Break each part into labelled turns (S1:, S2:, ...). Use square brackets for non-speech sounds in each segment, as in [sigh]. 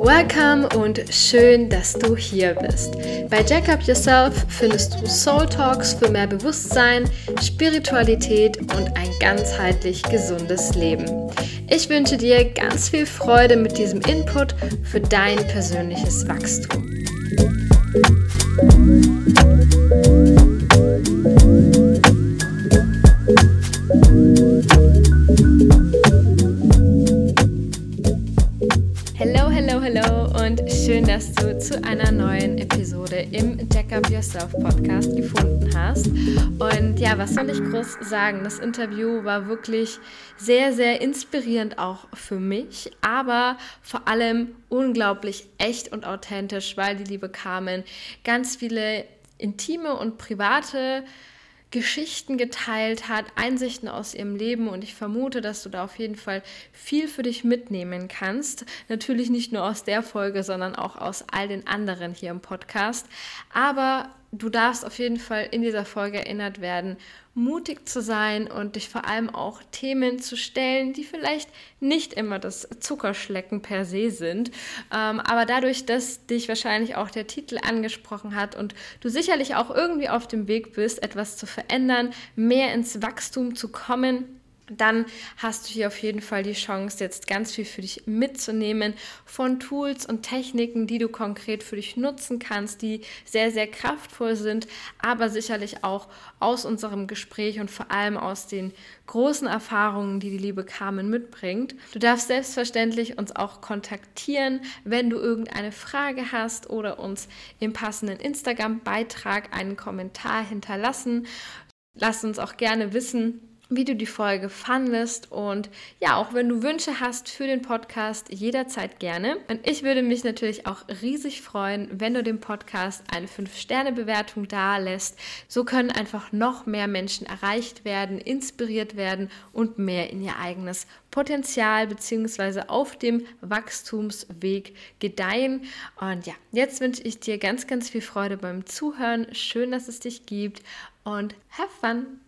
S1: Welcome und schön, dass du hier bist. Bei Jack Up Yourself findest du Soul Talks für mehr Bewusstsein, Spiritualität und ein ganzheitlich gesundes Leben. Ich wünsche dir ganz viel Freude mit diesem Input für dein persönliches Wachstum. Groß sagen? Das Interview war wirklich sehr, sehr inspirierend auch für mich, aber vor allem unglaublich echt und authentisch, weil die liebe Carmen ganz viele intime und private Geschichten geteilt hat, Einsichten aus ihrem Leben und ich vermute, dass du da auf jeden Fall viel für dich mitnehmen kannst. Natürlich nicht nur aus der Folge, sondern auch aus all den anderen hier im Podcast. Aber du darfst auf jeden Fall in dieser Folge erinnert werden, mutig zu sein und dich vor allem auch Themen zu stellen, die vielleicht nicht immer das Zuckerschlecken per se sind. Ähm, aber dadurch, dass dich wahrscheinlich auch der Titel angesprochen hat und du sicherlich auch irgendwie auf dem Weg bist, etwas zu verändern, mehr ins Wachstum zu kommen, dann hast du hier auf jeden Fall die Chance, jetzt ganz viel für dich mitzunehmen von Tools und Techniken, die du konkret für dich nutzen kannst, die sehr, sehr kraftvoll sind, aber sicherlich auch aus unserem Gespräch und vor allem aus den großen Erfahrungen, die die liebe Carmen mitbringt. Du darfst selbstverständlich uns auch kontaktieren, wenn du irgendeine Frage hast oder uns im passenden Instagram-Beitrag einen Kommentar hinterlassen. Lass uns auch gerne wissen, wie du die Folge fandest und ja, auch wenn du Wünsche hast für den Podcast, jederzeit gerne. Und ich würde mich natürlich auch riesig freuen, wenn du dem Podcast eine 5-Sterne-Bewertung da lässt. So können einfach noch mehr Menschen erreicht werden, inspiriert werden und mehr in ihr eigenes Potenzial bzw. auf dem Wachstumsweg gedeihen. Und ja, jetzt wünsche ich dir ganz, ganz viel Freude beim Zuhören. Schön, dass es dich gibt und have fun!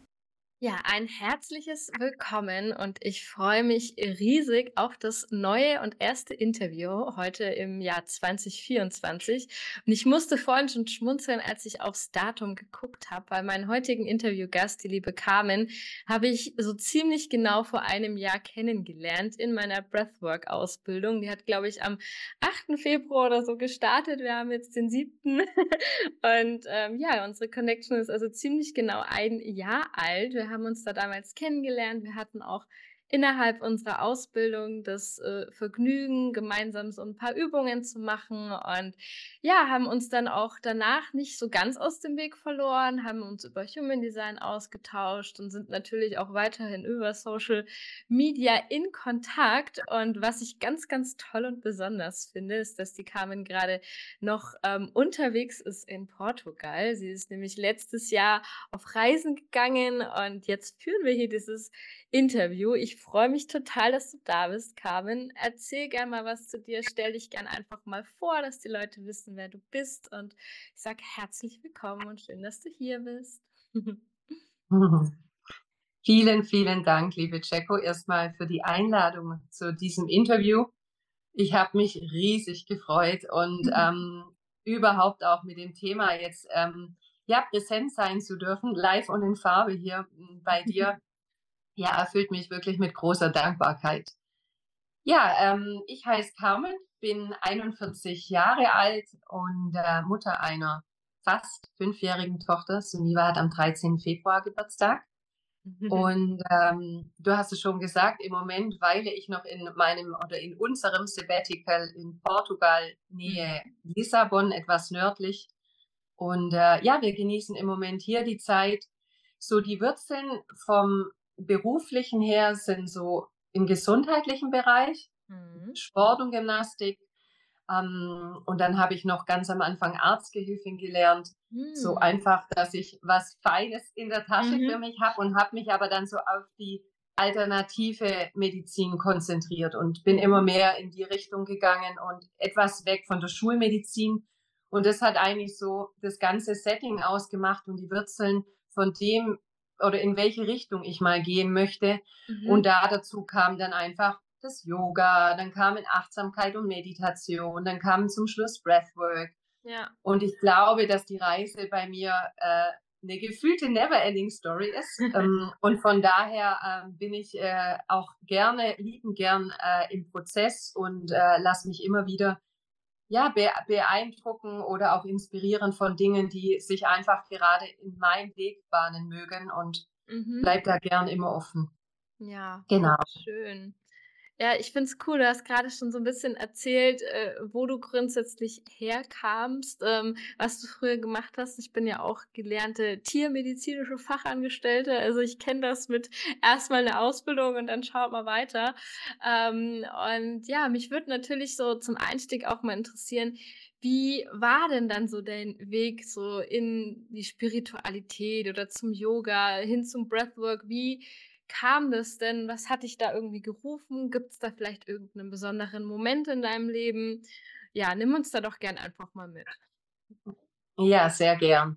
S1: Ja, ein herzliches Willkommen und ich freue mich riesig auf das neue und erste Interview heute im Jahr 2024. Und ich musste vorhin schon schmunzeln, als ich aufs Datum geguckt habe, weil meinen heutigen Interviewgast, die liebe Carmen, habe ich so ziemlich genau vor einem Jahr kennengelernt in meiner Breathwork-Ausbildung. Die hat, glaube ich, am 8. Februar oder so gestartet. Wir haben jetzt den 7. [laughs] und ähm, ja, unsere Connection ist also ziemlich genau ein Jahr alt. Wir haben uns da damals kennengelernt. Wir hatten auch innerhalb unserer Ausbildung das äh, Vergnügen, gemeinsam so ein paar Übungen zu machen und ja, haben uns dann auch danach nicht so ganz aus dem Weg verloren, haben uns über Human Design ausgetauscht und sind natürlich auch weiterhin über Social Media in Kontakt. Und was ich ganz, ganz toll und besonders finde, ist, dass die Carmen gerade noch ähm, unterwegs ist in Portugal. Sie ist nämlich letztes Jahr auf Reisen gegangen und jetzt führen wir hier dieses Interview. Ich freue mich total, dass du da bist, Carmen. Erzähl gerne mal was zu dir. Stell dich gerne einfach mal vor, dass die Leute wissen, wer du bist. Und ich sage herzlich willkommen und schön, dass du hier bist. [laughs]
S2: Vielen, vielen Dank, liebe Jacko, erstmal für die Einladung zu diesem Interview. Ich habe mich riesig gefreut und [laughs] ähm, überhaupt auch mit dem Thema jetzt ähm, ja präsent sein zu dürfen, live und in Farbe hier hm, bei dir. Ja, erfüllt mich wirklich mit großer Dankbarkeit. Ja, ähm, ich heiße Carmen, bin 41 Jahre alt und äh, Mutter einer fast fünfjährigen Tochter. Suniva hat am 13. Februar Geburtstag. [laughs] Und ähm, du hast es schon gesagt, im Moment weile ich noch in meinem oder in unserem Sabbatical in Portugal, Nähe mhm. Lissabon, etwas nördlich. Und äh, ja, wir genießen im Moment hier die Zeit. So die Wurzeln vom beruflichen her sind so im gesundheitlichen Bereich, mhm. Sport und Gymnastik. Ähm, und dann habe ich noch ganz am Anfang Arztgehilfin gelernt. Mhm. So einfach, dass ich was Feines in der Tasche mhm. für mich habe und habe mich aber dann so auf die alternative Medizin konzentriert und bin immer mehr in die Richtung gegangen und etwas weg von der Schulmedizin. Und das hat eigentlich so das ganze Setting ausgemacht und die Wurzeln von dem oder in welche Richtung ich mal gehen möchte. Mhm. Und da dazu kam dann einfach das Yoga, dann kamen Achtsamkeit und Meditation, dann kam zum Schluss Breathwork. Ja. Und ich glaube, dass die Reise bei mir äh, eine gefühlte Never-Ending Story ist. [laughs] ähm, und von daher äh, bin ich äh, auch gerne, lieben gern äh, im Prozess und äh, lasse mich immer wieder ja, be beeindrucken oder auch inspirieren von Dingen, die sich einfach gerade in meinen Weg bahnen mögen und mhm. bleib da gern immer offen.
S1: Ja, genau. Schön. Ja, ich finde es cool. Du hast gerade schon so ein bisschen erzählt, äh, wo du grundsätzlich herkamst, ähm, was du früher gemacht hast. Ich bin ja auch gelernte tiermedizinische Fachangestellte. Also ich kenne das mit erstmal eine Ausbildung und dann schaut mal weiter. Ähm, und ja, mich würde natürlich so zum Einstieg auch mal interessieren, wie war denn dann so dein Weg so in die Spiritualität oder zum Yoga hin zum Breathwork? Wie kam das denn? Was hat dich da irgendwie gerufen? Gibt es da vielleicht irgendeinen besonderen Moment in deinem Leben? Ja, nimm uns da doch gern einfach mal mit.
S2: Ja, sehr gern.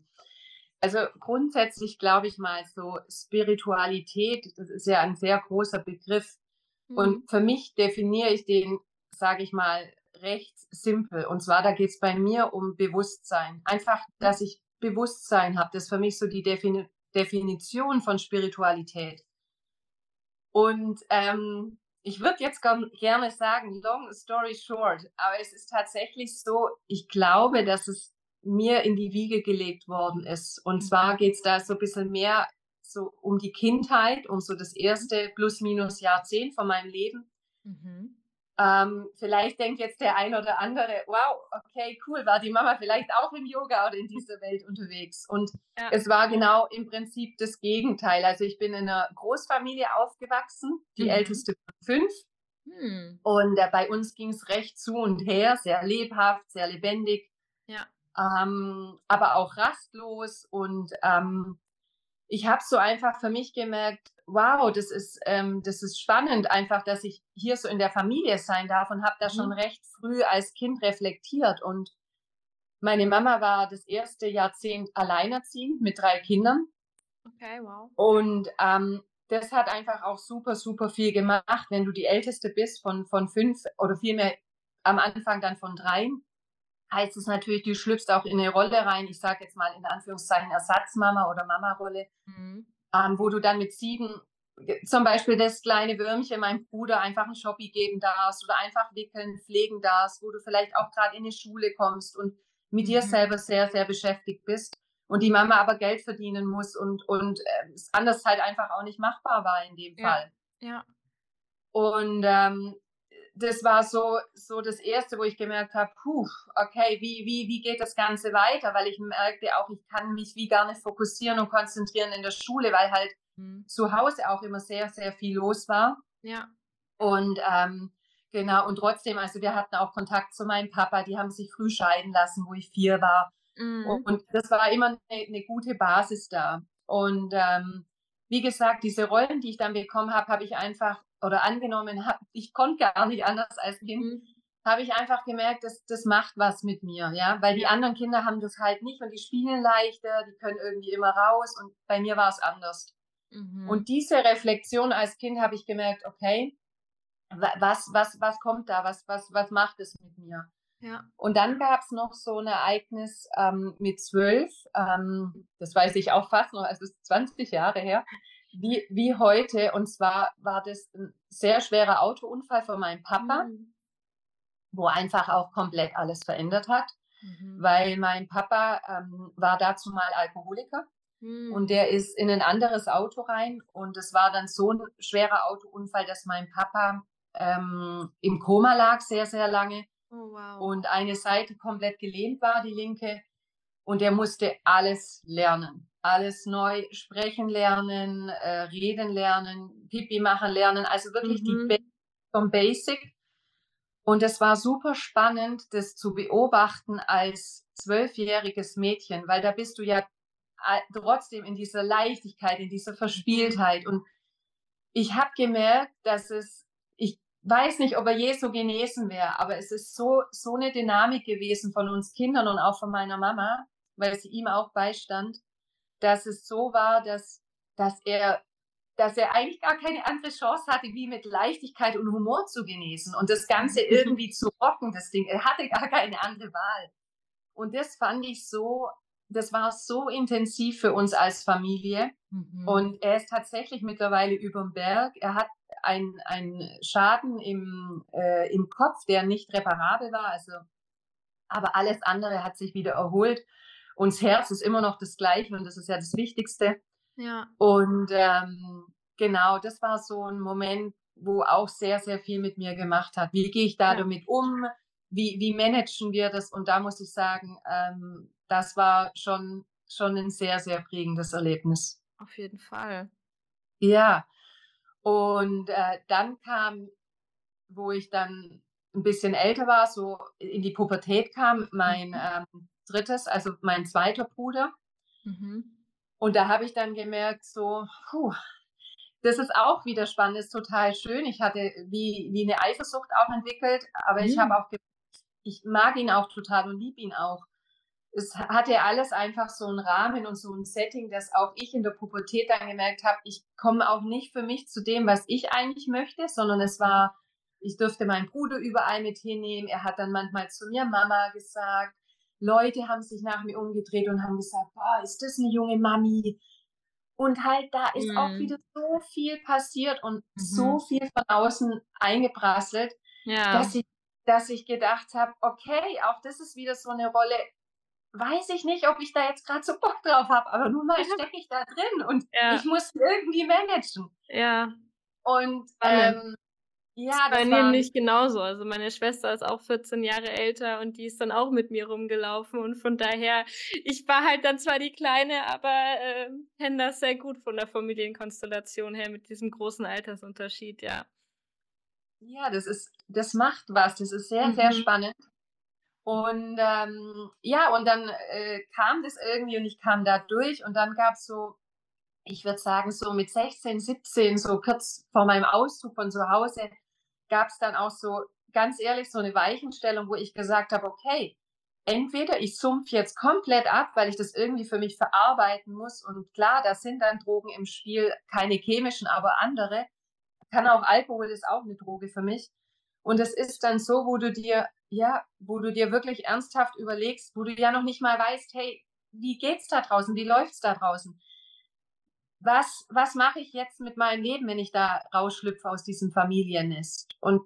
S2: Also grundsätzlich glaube ich mal so Spiritualität, das ist ja ein sehr großer Begriff. Mhm. Und für mich definiere ich den, sage ich mal, recht simpel. Und zwar, da geht es bei mir um Bewusstsein. Einfach, dass ich Bewusstsein habe. Das ist für mich so die Defin Definition von Spiritualität. Und ähm, ich würde jetzt gerne sagen, long story short, aber es ist tatsächlich so, ich glaube, dass es mir in die Wiege gelegt worden ist. Und mhm. zwar geht es da so ein bisschen mehr so um die Kindheit, um so das erste plus minus Jahrzehnt von meinem Leben. Mhm. Ähm, vielleicht denkt jetzt der ein oder andere, wow, okay, cool, war die Mama vielleicht auch im Yoga oder in dieser Welt unterwegs? Und ja. es war genau im Prinzip das Gegenteil. Also ich bin in einer Großfamilie aufgewachsen, die mhm. älteste von fünf. Mhm. Und äh, bei uns ging es recht zu und her, sehr lebhaft, sehr lebendig, ja. ähm, aber auch rastlos. Und ähm, ich habe so einfach für mich gemerkt, wow, das ist, ähm, das ist spannend, einfach, dass ich hier so in der Familie sein darf und habe da schon mhm. recht früh als Kind reflektiert. Und meine Mama war das erste Jahrzehnt alleinerziehend mit drei Kindern. Okay, wow. Und ähm, das hat einfach auch super, super viel gemacht, wenn du die Älteste bist von, von fünf oder vielmehr am Anfang dann von drei. Heißt es natürlich, du schlüpfst auch in eine Rolle rein. Ich sage jetzt mal in Anführungszeichen Ersatzmama oder Mama-Rolle. Mhm ähm, wo du dann mit sieben zum Beispiel das kleine Würmchen meinem Bruder einfach ein Shoppi geben darfst oder einfach wickeln, pflegen darfst, wo du vielleicht auch gerade in die Schule kommst und mit mhm. dir selber sehr, sehr beschäftigt bist und die Mama aber Geld verdienen muss und, und äh, es anders halt einfach auch nicht machbar war in dem Fall. Ja. Und ähm, das war so, so das Erste, wo ich gemerkt habe, puh, okay, wie, wie, wie geht das Ganze weiter? Weil ich merkte auch, ich kann mich wie gar nicht fokussieren und konzentrieren in der Schule, weil halt mhm. zu Hause auch immer sehr, sehr viel los war. Ja. Und ähm, genau, und trotzdem, also wir hatten auch Kontakt zu meinem Papa, die haben sich früh scheiden lassen, wo ich vier war. Mhm. Und, und, das war immer eine, eine gute Basis da. Und ähm, wie gesagt, diese Rollen, die ich dann bekommen habe, habe ich einfach oder angenommen habe, ich konnte gar nicht anders als Kind, mhm. habe ich einfach gemerkt, dass das macht was mit mir, ja, weil die anderen Kinder haben das halt nicht und die spielen leichter, die können irgendwie immer raus und bei mir war es anders. Mhm. Und diese Reflexion als Kind habe ich gemerkt, okay, was, was, was kommt da, was, was, was macht es mit mir? Ja. Und dann gab es noch so ein Ereignis ähm, mit zwölf, ähm, das weiß ich auch fast noch, also es ist 20 Jahre her, wie, wie heute. Und zwar war das ein sehr schwerer Autounfall von meinem Papa, mhm. wo einfach auch komplett alles verändert hat, mhm. weil mein Papa ähm, war dazu mal Alkoholiker. Mhm. Und der ist in ein anderes Auto rein und es war dann so ein schwerer Autounfall, dass mein Papa ähm, im Koma lag sehr, sehr lange oh, wow. und eine Seite komplett gelähmt war, die linke. Und er musste alles lernen alles neu sprechen lernen, äh, reden lernen, Pipi machen lernen, also wirklich mhm. die vom Basic. Und es war super spannend, das zu beobachten als zwölfjähriges Mädchen, weil da bist du ja trotzdem in dieser Leichtigkeit, in dieser Verspieltheit und ich habe gemerkt, dass es, ich weiß nicht, ob er je so genesen wäre, aber es ist so, so eine Dynamik gewesen von uns Kindern und auch von meiner Mama, weil sie ihm auch beistand, dass es so war, dass, dass er dass er eigentlich gar keine andere Chance hatte, wie mit Leichtigkeit und Humor zu genesen und das Ganze [laughs] irgendwie zu rocken, das Ding. Er hatte gar keine andere Wahl. Und das fand ich so, das war so intensiv für uns als Familie. Mhm. Und er ist tatsächlich mittlerweile über dem Berg. Er hat einen Schaden im, äh, im Kopf, der nicht reparabel war. Also, aber alles andere hat sich wieder erholt. Und das Herz ist immer noch das gleiche und das ist ja das Wichtigste. Ja. Und ähm, genau, das war so ein Moment, wo auch sehr, sehr viel mit mir gemacht hat. Wie gehe ich da ja. damit um? Wie, wie managen wir das? Und da muss ich sagen, ähm, das war schon, schon ein sehr, sehr prägendes Erlebnis.
S1: Auf jeden Fall.
S2: Ja. Und äh, dann kam, wo ich dann ein bisschen älter war, so in die Pubertät kam, mein mhm. ähm, drittes, also mein zweiter Bruder. Mhm. Und da habe ich dann gemerkt, so, puh, das ist auch wieder spannend, ist total schön. Ich hatte wie, wie eine Eifersucht auch entwickelt, aber mhm. ich habe auch, ich mag ihn auch total und liebe ihn auch. Es hatte alles einfach so einen Rahmen und so ein Setting, dass auch ich in der Pubertät dann gemerkt habe, ich komme auch nicht für mich zu dem, was ich eigentlich möchte, sondern es war, ich durfte meinen Bruder überall mit hinnehmen. Er hat dann manchmal zu mir Mama gesagt. Leute haben sich nach mir umgedreht und haben gesagt, boah, ist das eine junge Mami? Und halt, da ist mhm. auch wieder so viel passiert und mhm. so viel von außen eingeprasselt, ja. dass, ich, dass ich gedacht habe, okay, auch das ist wieder so eine Rolle, weiß ich nicht, ob ich da jetzt gerade so Bock drauf habe, aber nun mal [laughs] stecke ich da drin und ja. ich muss irgendwie managen.
S1: Ja.
S2: Und ähm,
S1: ja, das bei mir nicht genauso. Also meine Schwester ist auch 14 Jahre älter und die ist dann auch mit mir rumgelaufen und von daher, ich war halt dann zwar die Kleine, aber äh, kenne das sehr gut von der Familienkonstellation her mit diesem großen Altersunterschied, ja.
S2: Ja, das ist, das macht was. Das ist sehr, mhm. sehr spannend. Und ähm, ja, und dann äh, kam das irgendwie und ich kam da durch und dann gab es so, ich würde sagen, so mit 16, 17, so kurz vor meinem Auszug von zu Hause, gab es dann auch so, ganz ehrlich, so eine Weichenstellung, wo ich gesagt habe, okay, entweder ich sumpf jetzt komplett ab, weil ich das irgendwie für mich verarbeiten muss. Und klar, da sind dann Drogen im Spiel, keine chemischen, aber andere. Kann auch Alkohol ist auch eine Droge für mich. Und es ist dann so, wo du dir, ja, wo du dir wirklich ernsthaft überlegst, wo du ja noch nicht mal weißt, hey, wie geht's da draußen? Wie läuft's da draußen? Was, was mache ich jetzt mit meinem Leben, wenn ich da rausschlüpfe aus diesem Familiennest? Und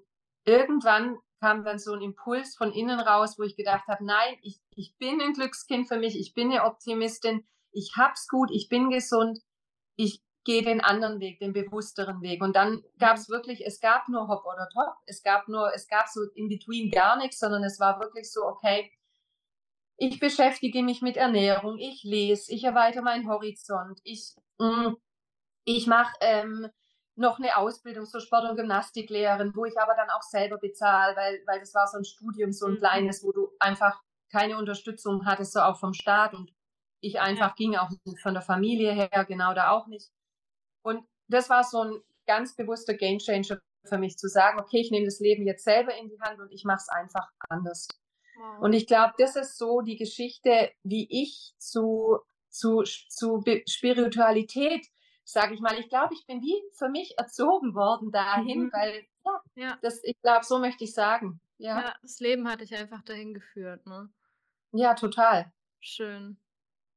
S2: irgendwann kam dann so ein Impuls von innen raus, wo ich gedacht habe, nein, ich, ich bin ein Glückskind für mich, ich bin eine Optimistin, ich hab's gut, ich bin gesund, ich gehe den anderen Weg, den bewussteren Weg. Und dann gab es wirklich, es gab nur Hop oder Top, es gab nur, es gab so in between gar nichts, sondern es war wirklich so, okay, ich beschäftige mich mit Ernährung, ich lese, ich erweitere meinen Horizont, ich ich mache ähm, noch eine Ausbildung zur Sport- und Gymnastiklehrerin, wo ich aber dann auch selber bezahle, weil, weil das war so ein Studium, so ein mhm. kleines, wo du einfach keine Unterstützung hattest, so auch vom Staat und ich einfach ja. ging auch von der Familie her, genau da auch nicht. Und das war so ein ganz bewusster Gamechanger für mich zu sagen, okay, ich nehme das Leben jetzt selber in die Hand und ich mache es einfach anders. Wow. Und ich glaube, das ist so die Geschichte, wie ich zu zu, zu Spiritualität, sage ich mal. Ich glaube, ich bin wie für mich erzogen worden dahin, mhm. weil ja, ja. Das, ich glaube, so möchte ich sagen. Ja. ja,
S1: das Leben hat dich einfach dahin geführt, ne?
S2: Ja, total.
S1: Schön.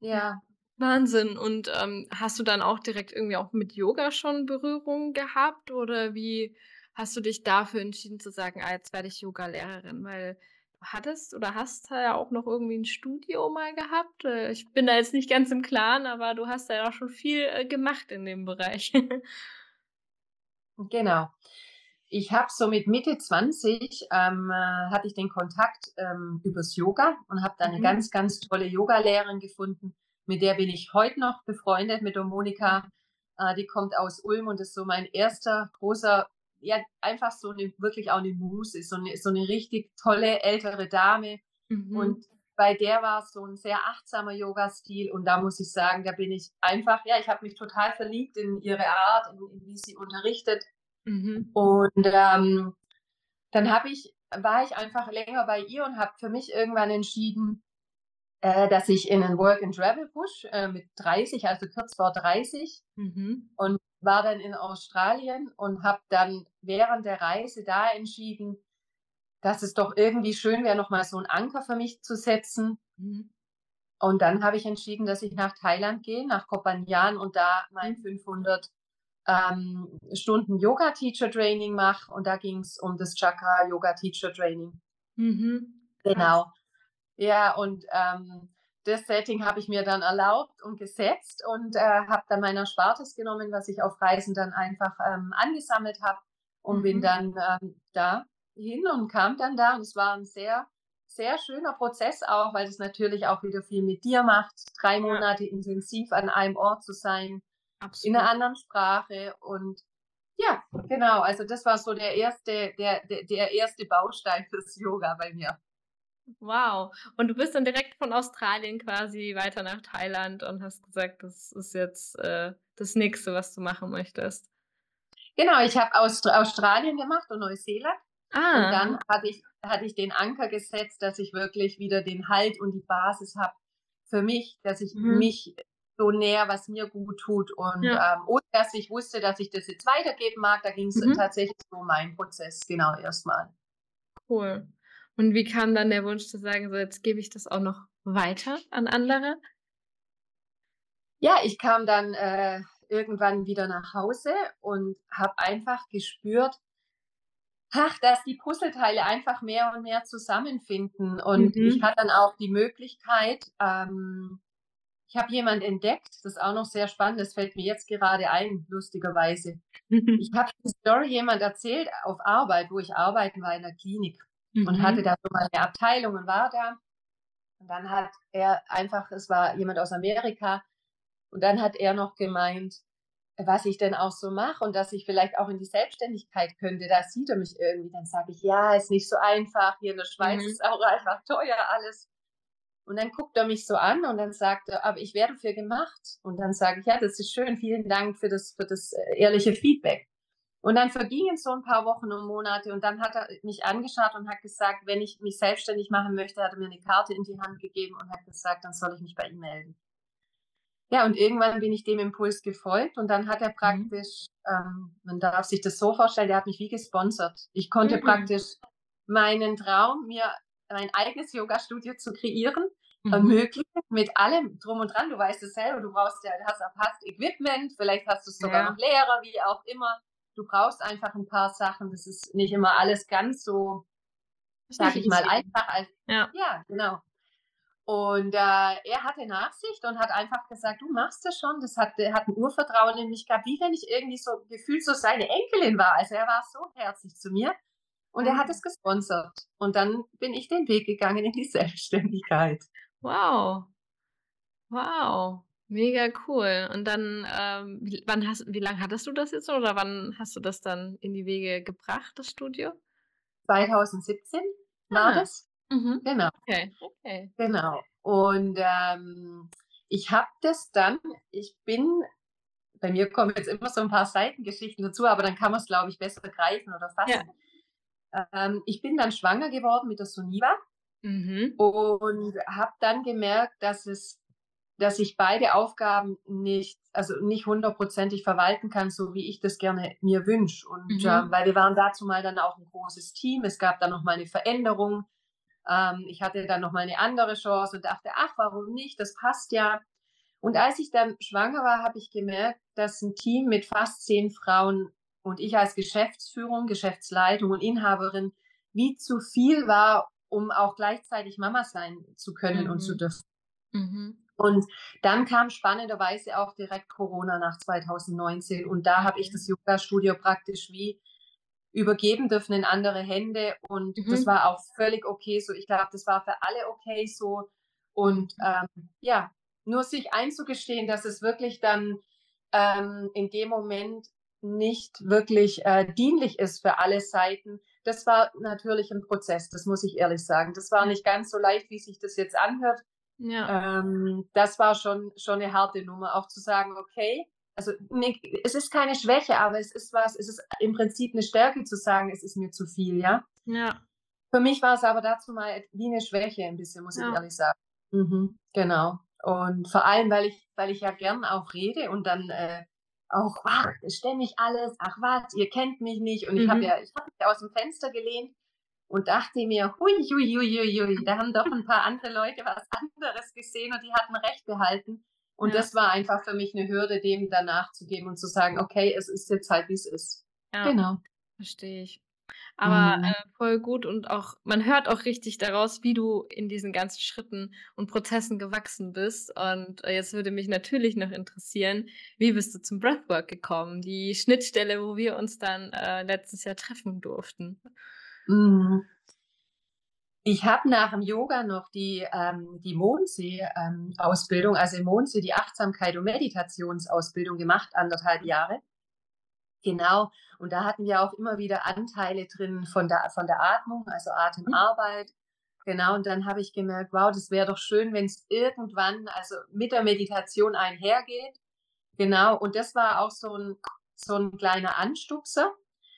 S2: Ja.
S1: Wahnsinn. Und ähm, hast du dann auch direkt irgendwie auch mit Yoga schon Berührung gehabt oder wie hast du dich dafür entschieden zu sagen, ah, jetzt werde ich Yoga-Lehrerin? Weil hattest oder hast ja auch noch irgendwie ein Studio mal gehabt. Äh, ich bin da jetzt nicht ganz im Klaren, aber du hast ja auch schon viel äh, gemacht in dem Bereich. [laughs]
S2: genau. Ich habe so mit Mitte 20 ähm, äh, hatte ich den Kontakt ähm, übers Yoga und habe da eine mhm. ganz, ganz tolle Yoga-Lehrerin gefunden. Mit der bin ich heute noch befreundet, mit der Monika. Äh, die kommt aus Ulm und ist so mein erster großer ja einfach so eine, wirklich auch eine Muse ist, so eine, so eine richtig tolle ältere Dame. Mhm. Und bei der war es so ein sehr achtsamer Yoga-Stil und da muss ich sagen, da bin ich einfach, ja, ich habe mich total verliebt in ihre Art, in, in wie sie unterrichtet. Mhm. Und ähm, dann habe ich, war ich einfach länger bei ihr und habe für mich irgendwann entschieden, äh, dass ich in einen Work and Travel Push äh, mit 30, also kurz vor 30 mhm. und war dann in Australien und habe dann während der Reise da entschieden, dass es doch irgendwie schön wäre, nochmal so einen Anker für mich zu setzen. Mhm. Und dann habe ich entschieden, dass ich nach Thailand gehe, nach Kopanjan und da mein 500 ähm, Stunden Yoga Teacher Training mache. Und da ging es um das Chakra Yoga Teacher Training. Mhm. Genau. Ja, und ähm, das Setting habe ich mir dann erlaubt und gesetzt und äh, habe dann mein Erspartes genommen, was ich auf Reisen dann einfach ähm, angesammelt habe und mhm. bin dann ähm, da hin und kam dann da und es war ein sehr, sehr schöner Prozess auch, weil es natürlich auch wieder viel mit dir macht, drei Monate ja. intensiv an einem Ort zu sein, Absolut. in einer anderen Sprache und ja, genau, also das war so der erste, der, der, der erste Baustein fürs Yoga bei mir.
S1: Wow. Und du bist dann direkt von Australien quasi weiter nach Thailand und hast gesagt, das ist jetzt äh, das nächste, was du machen möchtest.
S2: Genau, ich habe Aust Australien gemacht und Neuseeland. Ah. Und dann hatte ich, hatte ich den Anker gesetzt, dass ich wirklich wieder den Halt und die Basis habe für mich, dass ich mhm. mich so näher, was mir gut tut. Und ja. ähm, ohne dass ich wusste, dass ich das jetzt weitergeben mag, da ging es mhm. tatsächlich so mein Prozess, genau erstmal.
S1: Cool. Und wie kam dann der Wunsch zu sagen, so jetzt gebe ich das auch noch weiter an andere?
S2: Ja, ich kam dann äh, irgendwann wieder nach Hause und habe einfach gespürt, ach, dass die Puzzleteile einfach mehr und mehr zusammenfinden. Und mhm. ich hatte dann auch die Möglichkeit, ähm, ich habe jemanden entdeckt, das ist auch noch sehr spannend, das fällt mir jetzt gerade ein, lustigerweise. [laughs] Ich habe die Story jemand erzählt auf Arbeit, wo ich arbeiten war in der Klinik mhm. und hatte da so meine Abteilung und war da. Und dann hat er einfach, es war jemand aus Amerika, und dann hat er noch gemeint, was ich denn auch so mache und dass ich vielleicht auch in die Selbstständigkeit könnte. Da sieht er mich irgendwie. Dann sage ich, ja, ist nicht so einfach. Hier in der Schweiz mhm. ist auch einfach teuer alles. Und dann guckt er mich so an und dann sagt er, aber ich werde dafür gemacht. Und dann sage ich, ja, das ist schön, vielen Dank für das, für das äh, ehrliche Feedback. Und dann vergingen so ein paar Wochen und Monate und dann hat er mich angeschaut und hat gesagt, wenn ich mich selbstständig machen möchte, hat er mir eine Karte in die Hand gegeben und hat gesagt, dann soll ich mich bei ihm melden. Ja, und irgendwann bin ich dem Impuls gefolgt und dann hat er mhm. praktisch, ähm, man darf sich das so vorstellen, der hat mich wie gesponsert. Ich konnte mhm. praktisch meinen Traum, mir mein eigenes Yoga-Studio zu kreieren, mhm. ermöglichen mit allem drum und dran. Du weißt es selber, du brauchst ja, hast, hast Equipment, vielleicht hast du sogar ja. noch Lehrer, wie auch immer. Du brauchst einfach ein paar Sachen. Das ist nicht immer alles ganz so, sag ich mal, einfach. Als, ja. ja, genau. Und äh, er hatte Nachsicht und hat einfach gesagt, du machst das schon. Das hat, hat ein Urvertrauen in mich gehabt, wie wenn ich irgendwie so gefühlt so seine Enkelin war. Also er war so herzlich zu mir und er hat mhm. es gesponsert. Und dann bin ich den Weg gegangen in die Selbstständigkeit.
S1: Wow. Wow. Mega cool. Und dann, ähm, wie, wann hast, wie lange hattest du das jetzt oder wann hast du das dann in die Wege gebracht, das Studio?
S2: 2017 war ah. das. Mhm. Genau. Okay, okay. Genau. Und ähm, ich habe das dann, ich bin, bei mir kommen jetzt immer so ein paar Seitengeschichten dazu, aber dann kann man es, glaube ich, besser greifen oder fassen. Ja. Ähm, ich bin dann schwanger geworden mit der Suniva mhm. und habe dann gemerkt, dass es dass ich beide Aufgaben nicht, also nicht hundertprozentig verwalten kann, so wie ich das gerne mir wünsche. Und mhm. äh, weil wir waren dazu mal dann auch ein großes Team, es gab dann noch mal eine Veränderung ähm, ich hatte dann nochmal eine andere Chance und dachte, ach, warum nicht? Das passt ja. Und als ich dann schwanger war, habe ich gemerkt, dass ein Team mit fast zehn Frauen und ich als Geschäftsführung, Geschäftsleitung und Inhaberin wie zu viel war, um auch gleichzeitig Mama sein zu können mhm. und zu mhm. dürfen. Mhm. Und dann kam spannenderweise auch direkt Corona nach 2019 und da habe ich das Yoga-Studio praktisch wie übergeben dürfen in andere Hände und mhm. das war auch völlig okay so. Ich glaube, das war für alle okay so und ähm, ja, nur sich einzugestehen, dass es wirklich dann ähm, in dem Moment nicht wirklich äh, dienlich ist für alle Seiten, das war natürlich ein Prozess, das muss ich ehrlich sagen. Das war nicht ganz so leicht, wie sich das jetzt anhört. Ja. Ähm, das war schon, schon eine harte Nummer, auch zu sagen, okay, also ne, es ist keine Schwäche, aber es ist was, es ist im Prinzip eine Stärke zu sagen, es ist mir zu viel, ja.
S1: Ja.
S2: Für mich war es aber dazu mal wie eine Schwäche ein bisschen, muss ja. ich ehrlich sagen. Mhm, genau. Und vor allem, weil ich, weil ich ja gern auch rede und dann äh, auch, ach, ständig alles, ach was, ihr kennt mich nicht. Und ich mhm. habe ja, ich habe mich aus dem Fenster gelehnt und dachte mir, hui, hui, hui, hui, hui, da haben doch ein paar andere Leute was anderes gesehen und die hatten Recht behalten. Und ja. das war einfach für mich eine Hürde, dem danach zu geben und zu sagen, okay, es ist jetzt halt, wie es ist.
S1: Ja, genau. Verstehe ich. Aber mhm. äh, voll gut und auch, man hört auch richtig daraus, wie du in diesen ganzen Schritten und Prozessen gewachsen bist. Und äh, jetzt würde mich natürlich noch interessieren, wie bist du zum Breathwork gekommen? Die Schnittstelle, wo wir uns dann äh, letztes Jahr treffen durften.
S2: Mhm. Ich habe nach dem Yoga noch die, ähm, die Mondsee-Ausbildung, ähm, also im Mondsee die Achtsamkeit und Meditationsausbildung gemacht, anderthalb Jahre. Genau. Und da hatten wir auch immer wieder Anteile drin von der, von der Atmung, also Atemarbeit. Genau. Und dann habe ich gemerkt, wow, das wäre doch schön, wenn es irgendwann, also mit der Meditation einhergeht. Genau. Und das war auch so ein, so ein kleiner Anstupser.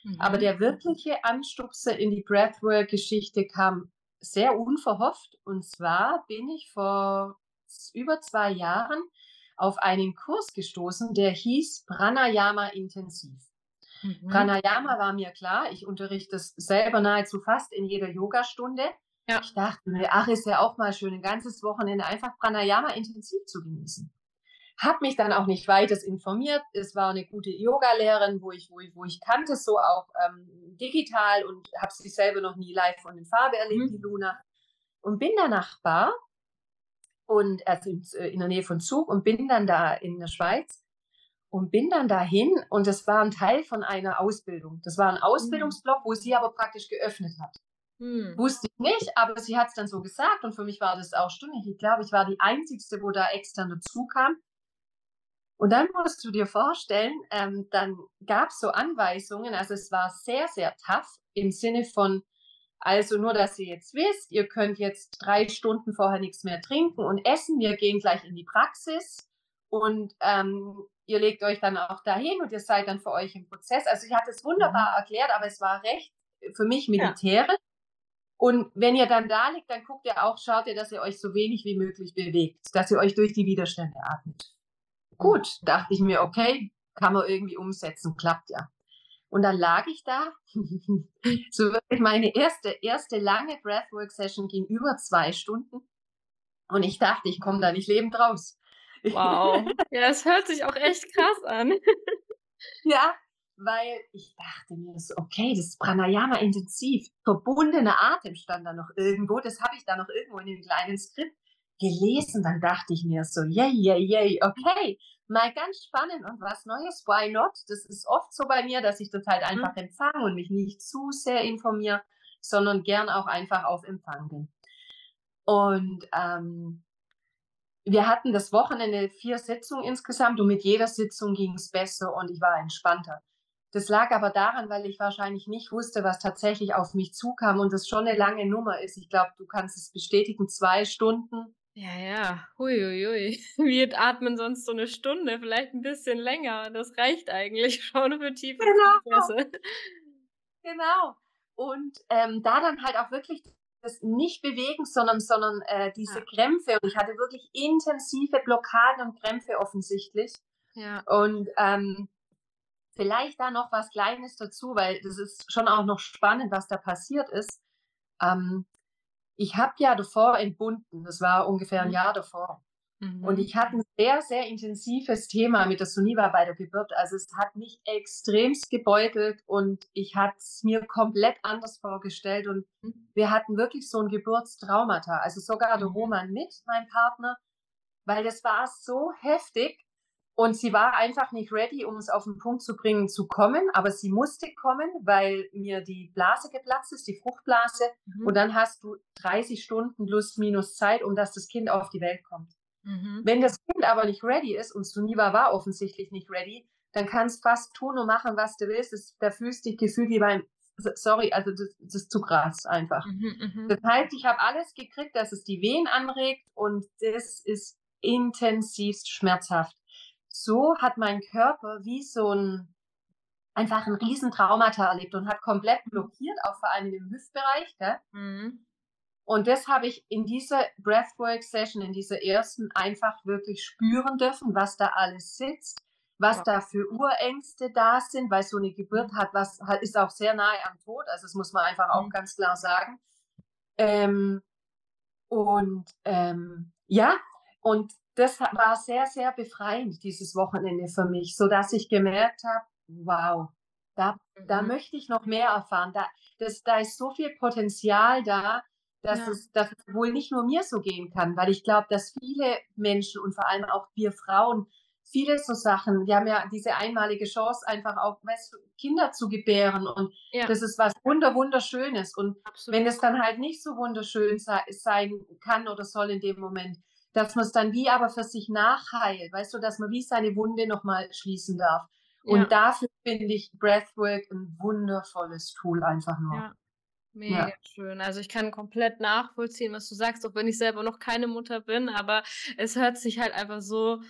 S2: Mhm. Aber der wirkliche Anstupser in die Breathwork-Geschichte kam sehr unverhofft. Und zwar bin ich vor über zwei Jahren auf einen Kurs gestoßen, der hieß Pranayama Intensiv. Mhm. Pranayama war mir klar, ich unterrichte es selber nahezu fast in jeder Yogastunde. Ja. Ich dachte mir, ach, ist ja auch mal schön, ein ganzes Wochenende einfach Pranayama intensiv zu genießen. Hab mich dann auch nicht weiter informiert. Es war eine gute Yoga-Lehrerin, wo ich, wo, ich, wo ich kannte, so auch ähm, digital und habe sie selber noch nie live und in Farbe erlebt, mhm. die Luna. Und bin dann nach Bar und also in, äh, in der Nähe von Zug und bin dann da in der Schweiz und bin dann dahin und das war ein Teil von einer Ausbildung. Das war ein mhm. Ausbildungsblock, wo sie aber praktisch geöffnet hat. Hm. Wusste ich nicht, aber sie hat es dann so gesagt und für mich war das auch stundig. Ich glaube, ich war die Einzige, wo da extern dazu kam. Und dann musst du dir vorstellen, ähm, dann gab es so Anweisungen, also es war sehr, sehr tough im Sinne von, also nur, dass ihr jetzt wisst, ihr könnt jetzt drei Stunden vorher nichts mehr trinken und essen. Wir gehen gleich in die Praxis und ähm, ihr legt euch dann auch dahin und ihr seid dann für euch im Prozess. Also ich hatte es wunderbar mhm. erklärt, aber es war recht für mich militärisch. Ja. Und wenn ihr dann da liegt, dann guckt ihr auch, schaut ihr, dass ihr euch so wenig wie möglich bewegt, dass ihr euch durch die Widerstände atmet. Gut, dachte ich mir, okay, kann man irgendwie umsetzen, klappt ja. Und dann lag ich da, [laughs] so wirklich meine erste, erste lange Breathwork-Session ging über zwei Stunden. Und ich dachte, ich komme da nicht lebend raus.
S1: Wow. [laughs] Ja, es hört sich auch echt krass an. [laughs]
S2: ja, weil ich dachte mir so, okay, das Pranayama intensiv. Verbundener Atem stand da noch irgendwo. Das habe ich da noch irgendwo in dem kleinen Skript gelesen. Dann dachte ich mir so, yay, yay, yay, okay, mal ganz spannend und was Neues, why not? Das ist oft so bei mir, dass ich das halt einfach mhm. empfange und mich nicht zu sehr informiere, sondern gern auch einfach auf Empfang bin. Und ähm, wir hatten das Wochenende vier Sitzungen insgesamt und mit jeder Sitzung ging es besser und ich war entspannter. Das lag aber daran, weil ich wahrscheinlich nicht wusste, was tatsächlich auf mich zukam und das schon eine lange Nummer ist. Ich glaube, du kannst es bestätigen, zwei Stunden.
S1: Ja, ja, huiuiui. [laughs] Wir atmen sonst so eine Stunde, vielleicht ein bisschen länger. Das reicht eigentlich [laughs] schon für tiefe
S2: genau. Genau. Und ähm, da dann halt auch wirklich das nicht bewegen, sondern, sondern äh, diese ja. Krämpfe. Und ich hatte wirklich intensive Blockaden und Krämpfe offensichtlich.
S1: Ja.
S2: Und ähm, vielleicht da noch was Kleines dazu, weil das ist schon auch noch spannend, was da passiert ist. Ähm, ich habe ja davor entbunden, das war ungefähr ein mhm. Jahr davor. Mhm. Und ich hatte ein sehr, sehr intensives Thema mit der Suniva bei der Geburt. Also es hat mich extremst gebeutelt und ich hatte es mir komplett anders vorgestellt. Und mhm. wir hatten wirklich so ein Geburtstraumata. Also sogar der mhm. Roman mit, mein Partner, weil das war so heftig. Und sie war einfach nicht ready, um es auf den Punkt zu bringen, zu kommen. Aber sie musste kommen, weil mir die Blase geplatzt ist, die Fruchtblase. Mhm. Und dann hast du 30 Stunden plus minus Zeit, um dass das Kind auf die Welt kommt. Mhm. Wenn das Kind aber nicht ready ist, und Suniva war offensichtlich nicht ready, dann kannst du fast tun und machen, was du willst. Es, da fühlst dich gefühlt wie beim sorry, also das, das ist zu krass einfach. Mhm, mhm. das heißt, ich habe alles gekriegt, dass es die Wehen anregt und das ist intensivst schmerzhaft. So hat mein Körper wie so ein einfach ein Riesentraumata erlebt und hat komplett blockiert, auch vor allem im Hüftbereich. Gell? Mhm. Und das habe ich in dieser Breathwork-Session, in dieser ersten, einfach wirklich spüren dürfen, was da alles sitzt, was ja. da für Urängste da sind, weil so eine Geburt hat, was ist auch sehr nahe am Tod, also das muss man einfach auch mhm. ganz klar sagen. Ähm, und ähm, ja, und das war sehr, sehr befreiend, dieses Wochenende für mich, so dass ich gemerkt habe, wow, da, mhm. da möchte ich noch mehr erfahren. Da, das, da ist so viel Potenzial da, dass, ja. es, dass es wohl nicht nur mir so gehen kann, weil ich glaube, dass viele Menschen und vor allem auch wir Frauen viele so Sachen, wir haben ja diese einmalige Chance, einfach auch weißt du, Kinder zu gebären und ja. das ist was wunder wunderschönes und Absolut. wenn es dann halt nicht so wunderschön sei, sein kann oder soll in dem Moment, dass man es dann wie aber für sich nachheilt, weißt du, dass man wie seine Wunde nochmal schließen darf. Und ja. dafür finde ich Breathwork ein wundervolles Tool einfach nur. Ja.
S1: Mega ja. schön. Also ich kann komplett nachvollziehen, was du sagst, auch wenn ich selber noch keine Mutter bin, aber es hört sich halt einfach so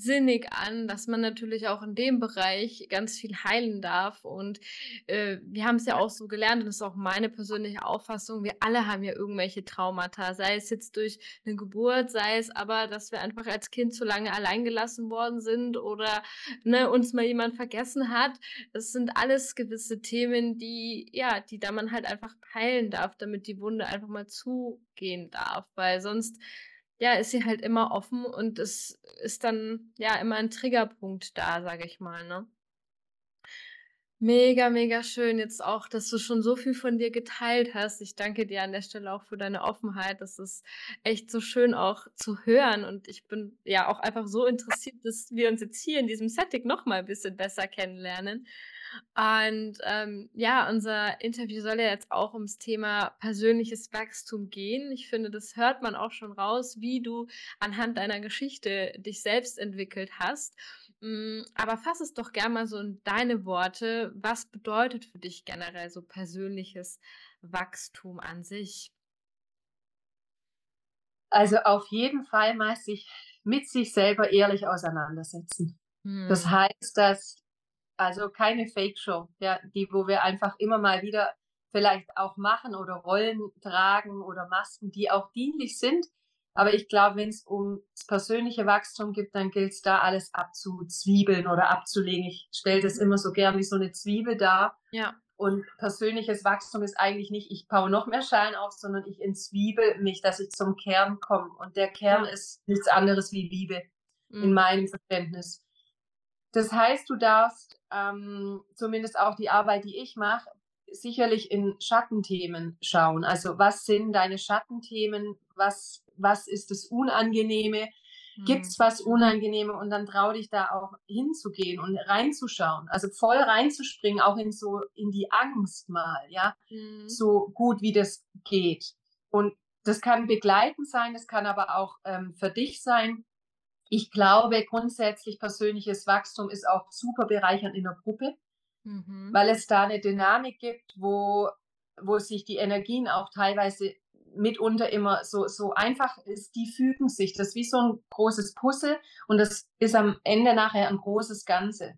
S1: sinnig an, dass man natürlich auch in dem Bereich ganz viel heilen darf. Und äh, wir haben es ja auch so gelernt, und das ist auch meine persönliche Auffassung, wir alle haben ja irgendwelche Traumata, sei es jetzt durch eine Geburt, sei es aber, dass wir einfach als Kind zu lange allein gelassen worden sind oder ne, uns mal jemand vergessen hat. Das sind alles gewisse Themen, die, ja, die da man halt einfach heilen darf, damit die Wunde einfach mal zugehen darf, weil sonst ja, ist sie halt immer offen und es ist dann ja immer ein Triggerpunkt da, sage ich mal, ne? Mega, mega schön jetzt auch, dass du schon so viel von dir geteilt hast. Ich danke dir an der Stelle auch für deine Offenheit. Das ist echt so schön auch zu hören. Und ich bin ja auch einfach so interessiert, dass wir uns jetzt hier in diesem Setting noch mal ein bisschen besser kennenlernen. Und ähm, ja, unser Interview soll ja jetzt auch ums Thema persönliches Wachstum gehen. Ich finde, das hört man auch schon raus, wie du anhand deiner Geschichte dich selbst entwickelt hast. Mm, aber fass es doch gerne mal so in deine Worte. Was bedeutet für dich generell so persönliches Wachstum an sich?
S2: Also auf jeden Fall mal sich mit sich selber ehrlich auseinandersetzen. Hm. Das heißt, dass also keine Fake-Show, ja, die, wo wir einfach immer mal wieder vielleicht auch machen oder Rollen tragen oder Masken, die auch dienlich sind. Aber ich glaube, wenn es um das persönliche Wachstum geht, dann gilt es da alles abzuzwiebeln oder abzulegen. Ich stelle das immer so gern wie so eine Zwiebel dar. Ja. Und persönliches Wachstum ist eigentlich nicht, ich baue noch mehr Schalen auf, sondern ich entzwiebel mich, dass ich zum Kern komme. Und der Kern ja. ist nichts anderes wie Liebe mhm. in meinem Verständnis. Das heißt, du darfst ähm, zumindest auch die Arbeit, die ich mache, sicherlich in Schattenthemen schauen. Also was sind deine Schattenthemen? Was, was ist das Unangenehme? Mhm. Gibt es was Unangenehme? Und dann trau dich da auch hinzugehen und reinzuschauen. Also voll reinzuspringen, auch in so, in die Angst mal, ja. Mhm. So gut wie das geht. Und das kann begleitend sein, das kann aber auch ähm, für dich sein. Ich glaube, grundsätzlich persönliches Wachstum ist auch super bereichernd in der Gruppe, mhm. weil es da eine Dynamik gibt, wo, wo sich die Energien auch teilweise mitunter immer so, so einfach ist, die fügen sich. Das ist wie so ein großes Puzzle und das ist am Ende nachher ein großes Ganze.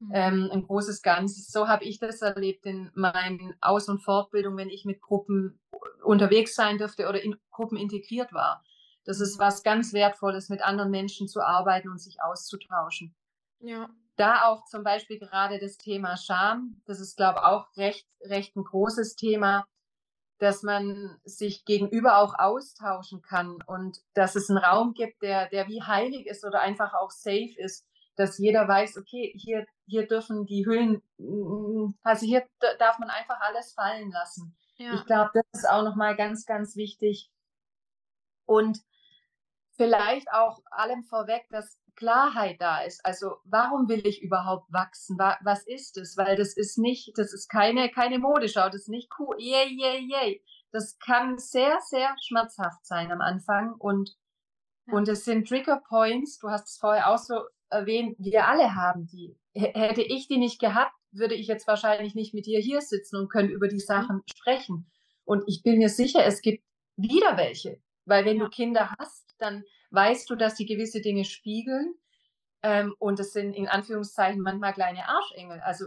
S2: Mhm. Ähm, ein großes Ganzes. So habe ich das erlebt in meinen Aus- und Fortbildungen, wenn ich mit Gruppen unterwegs sein durfte oder in Gruppen integriert war. Das ist was ganz Wertvolles, mit anderen Menschen zu arbeiten und sich auszutauschen. Ja. Da auch zum Beispiel gerade das Thema Scham, das ist, glaube ich, auch recht, recht ein großes Thema, dass man sich gegenüber auch austauschen kann und dass es einen Raum gibt, der, der wie heilig ist oder einfach auch safe ist, dass jeder weiß, okay, hier, hier dürfen die Hüllen, also hier darf man einfach alles fallen lassen. Ja. Ich glaube, das ist auch nochmal ganz, ganz wichtig. Und vielleicht auch allem vorweg, dass Klarheit da ist. Also warum will ich überhaupt wachsen? Was ist es? Weil das ist nicht, das ist keine, keine Modeschau, das ist nicht cool, yay, yay, yay. Das kann sehr, sehr schmerzhaft sein am Anfang und, ja. und es sind Trigger Points, du hast es vorher auch so erwähnt, wir alle haben die. Hätte ich die nicht gehabt, würde ich jetzt wahrscheinlich nicht mit dir hier sitzen und können über die mhm. Sachen sprechen. Und ich bin mir sicher, es gibt wieder welche. Weil wenn ja. du Kinder hast, dann weißt du, dass sie gewisse Dinge spiegeln. Ähm, und es sind in Anführungszeichen manchmal kleine Arschengel. Also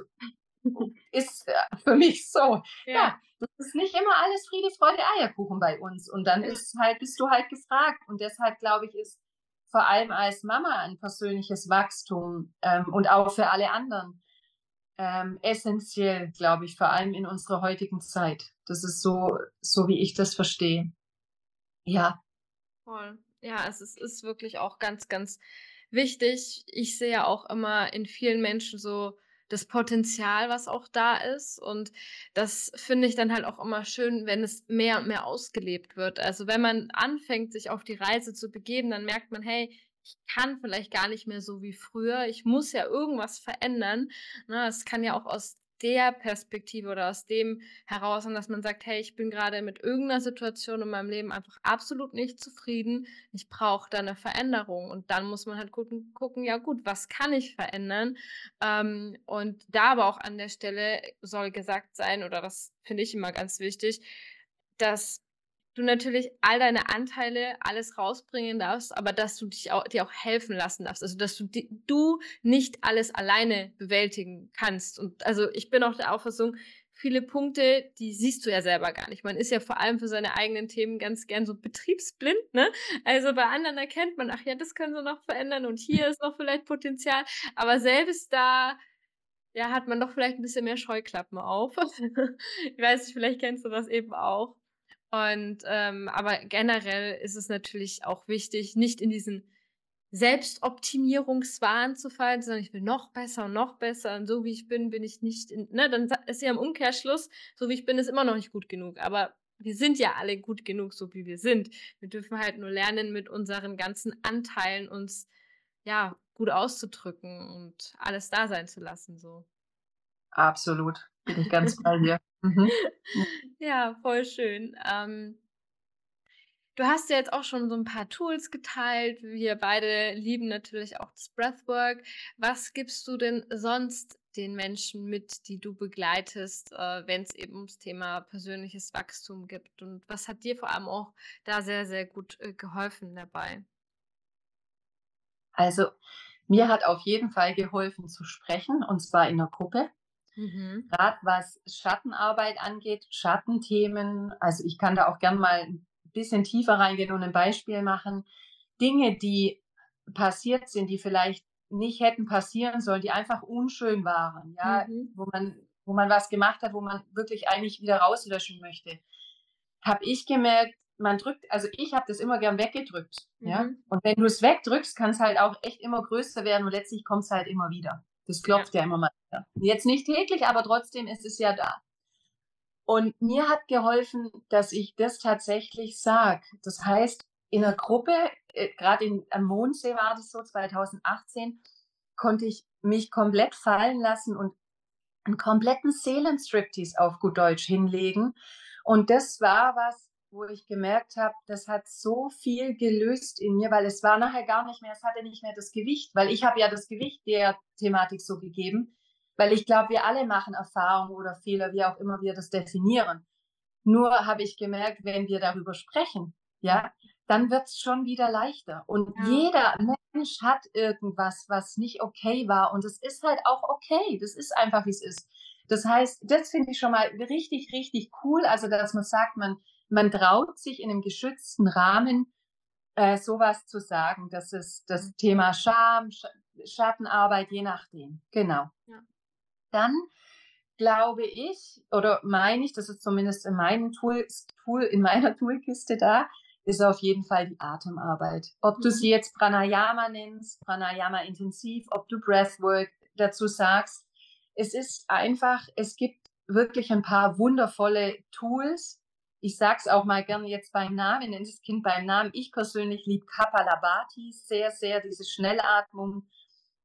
S2: ist äh, für mich so. Ja. ja. das ist nicht immer alles Friede, Freude, Eierkuchen bei uns. Und dann ist halt, bist du halt gefragt. Und deshalb glaube ich, ist vor allem als Mama ein persönliches Wachstum ähm, und auch für alle anderen ähm, essentiell, glaube ich, vor allem in unserer heutigen Zeit. Das ist so, so wie ich das verstehe. Ja.
S1: Voll. Ja, es ist, ist wirklich auch ganz, ganz wichtig. Ich sehe ja auch immer in vielen Menschen so das Potenzial, was auch da ist. Und das finde ich dann halt auch immer schön, wenn es mehr und mehr ausgelebt wird. Also wenn man anfängt, sich auf die Reise zu begeben, dann merkt man, hey, ich kann vielleicht gar nicht mehr so wie früher. Ich muss ja irgendwas verändern. Ne, es kann ja auch aus der Perspektive oder aus dem heraus, dass man sagt, hey, ich bin gerade mit irgendeiner Situation in meinem Leben einfach absolut nicht zufrieden. Ich brauche da eine Veränderung. Und dann muss man halt gucken, gucken ja gut, was kann ich verändern? Ähm, und da aber auch an der Stelle soll gesagt sein, oder das finde ich immer ganz wichtig, dass du natürlich all deine Anteile alles rausbringen darfst, aber dass du dich auch, dir auch helfen lassen darfst. Also, dass du, die, du nicht alles alleine bewältigen kannst. Und also, ich bin auch der Auffassung, viele Punkte, die siehst du ja selber gar nicht. Man ist ja vor allem für seine eigenen Themen ganz gern so betriebsblind, ne? Also bei anderen erkennt man, ach ja, das können sie noch verändern und hier ist noch vielleicht Potenzial. Aber selbst da ja, hat man doch vielleicht ein bisschen mehr Scheuklappen auf. [laughs] ich weiß nicht, vielleicht kennst du das eben auch. Und ähm, aber generell ist es natürlich auch wichtig, nicht in diesen Selbstoptimierungswahn zu fallen, sondern ich will noch besser und noch besser und so wie ich bin, bin ich nicht in, ne, dann ist ja im Umkehrschluss, so wie ich bin, ist immer noch nicht gut genug. Aber wir sind ja alle gut genug, so wie wir sind. Wir dürfen halt nur lernen, mit unseren ganzen Anteilen uns ja gut auszudrücken und alles da sein zu lassen, so.
S2: Absolut. Bin ich ganz bei dir. Mhm. [laughs]
S1: Ja, voll schön. Ähm, du hast ja jetzt auch schon so ein paar Tools geteilt. Wir beide lieben natürlich auch das Breathwork. Was gibst du denn sonst den Menschen mit, die du begleitest, äh, wenn es eben ums Thema persönliches Wachstum gibt? Und was hat dir vor allem auch da sehr, sehr gut äh, geholfen dabei?
S2: Also, mir hat auf jeden Fall geholfen zu sprechen, und zwar in der Gruppe. Mhm. Gerade was Schattenarbeit angeht, Schattenthemen, also ich kann da auch gern mal ein bisschen tiefer reingehen und ein Beispiel machen. Dinge, die passiert sind, die vielleicht nicht hätten passieren sollen, die einfach unschön waren, ja, mhm. wo man, wo man was gemacht hat, wo man wirklich eigentlich wieder rauslöschen möchte, habe ich gemerkt, man drückt, also ich habe das immer gern weggedrückt, mhm. ja, und wenn du es wegdrückst, kann es halt auch echt immer größer werden und letztlich kommt es halt immer wieder. Das klopft ja, ja immer mal wieder. Jetzt nicht täglich, aber trotzdem ist es ja da. Und mir hat geholfen, dass ich das tatsächlich sage. Das heißt, in einer Gruppe, äh, gerade am Mondsee war das so, 2018, konnte ich mich komplett fallen lassen und einen kompletten Seelenstriptease auf gut Deutsch hinlegen. Und das war was, wo ich gemerkt habe, das hat so viel gelöst in mir, weil es war nachher gar nicht mehr, es hatte nicht mehr das Gewicht, weil ich habe ja das Gewicht der Thematik so gegeben, weil ich glaube, wir alle machen Erfahrungen oder Fehler, wie auch immer wir das definieren. Nur habe ich gemerkt, wenn wir darüber sprechen, ja, dann wird es schon wieder leichter. Und ja. jeder Mensch hat irgendwas, was nicht okay war. Und es ist halt auch okay. Das ist einfach, wie es ist. Das heißt, das finde ich schon mal richtig, richtig cool. Also, dass man sagt, man man traut sich in einem geschützten Rahmen äh, sowas zu sagen. Das ist das Thema Scham, Sch Schattenarbeit, je nachdem. Genau. Ja. Dann glaube ich oder meine ich, das ist zumindest in meinem Tool, Tool in meiner [laughs] Toolkiste da, ist auf jeden Fall die Atemarbeit. Ob mhm. du sie jetzt Pranayama nennst, Pranayama intensiv, ob du Breathwork dazu sagst. Es ist einfach, es gibt wirklich ein paar wundervolle Tools, ich sage es auch mal gerne jetzt beim Namen, nenne das Kind beim Namen. Ich persönlich liebe Kapalabhati sehr, sehr, diese Schnellatmung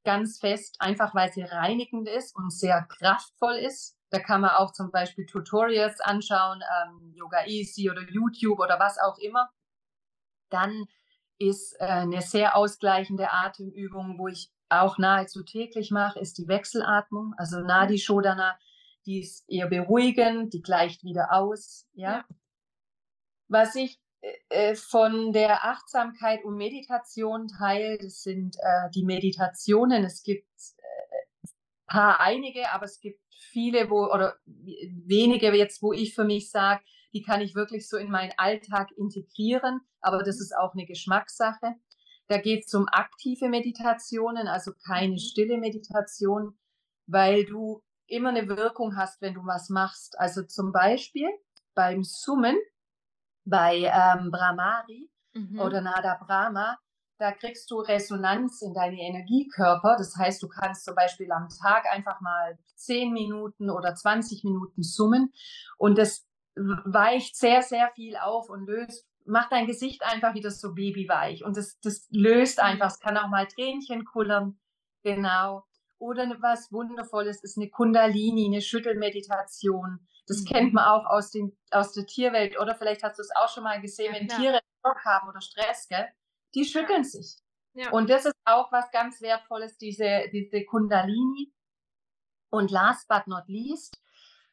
S2: ganz fest, einfach weil sie reinigend ist und sehr kraftvoll ist. Da kann man auch zum Beispiel Tutorials anschauen, ähm, Yoga Easy oder YouTube oder was auch immer. Dann ist äh, eine sehr ausgleichende Atemübung, wo ich auch nahezu täglich mache, ist die Wechselatmung, also Nadi Shodhana, die ist eher beruhigend, die gleicht wieder aus. Ja. ja. Was ich äh, von der Achtsamkeit und Meditation teile, das sind äh, die Meditationen. Es gibt äh, paar einige, aber es gibt viele, wo oder wenige jetzt, wo ich für mich sage, die kann ich wirklich so in meinen Alltag integrieren. Aber das ist auch eine Geschmackssache. Da geht es um aktive Meditationen, also keine mhm. stille Meditation, weil du immer eine Wirkung hast, wenn du was machst. Also zum Beispiel beim Summen, bei ähm, Brahmari mhm. oder Nada Brahma, da kriegst du Resonanz in deine Energiekörper. Das heißt, du kannst zum Beispiel am Tag einfach mal 10 Minuten oder 20 Minuten summen und das weicht sehr, sehr viel auf und löst, macht dein Gesicht einfach wieder so babyweich und das, das löst mhm. einfach, es kann auch mal Tränchen kullern, genau. Oder was Wundervolles ist eine Kundalini, eine Schüttelmeditation. Das mhm. kennt man auch aus, den, aus der Tierwelt. Oder vielleicht hast du es auch schon mal gesehen, wenn ja, Tiere Schock haben oder Stress, gell? die schütteln ja. sich. Ja. Und das ist auch was ganz Wertvolles, diese, diese Kundalini. Und last but not least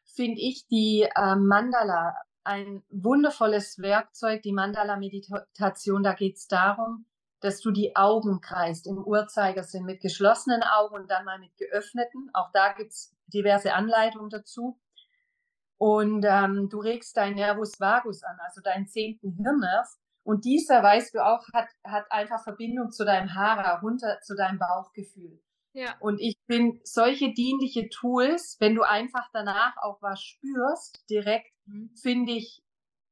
S2: finde ich die äh, Mandala ein wundervolles Werkzeug, die Mandala-Meditation. Da geht es darum, dass du die Augen kreist im Uhrzeigersinn mit geschlossenen Augen und dann mal mit geöffneten. Auch da gibt es diverse Anleitungen dazu. Und ähm, du regst dein Nervus vagus an, also deinen zehnten Hirnnerv. Und dieser, weißt du auch, hat, hat einfach Verbindung zu deinem Hara, runter zu deinem Bauchgefühl. Ja. Und ich bin solche dienliche Tools, wenn du einfach danach auch was spürst, direkt, mhm. finde ich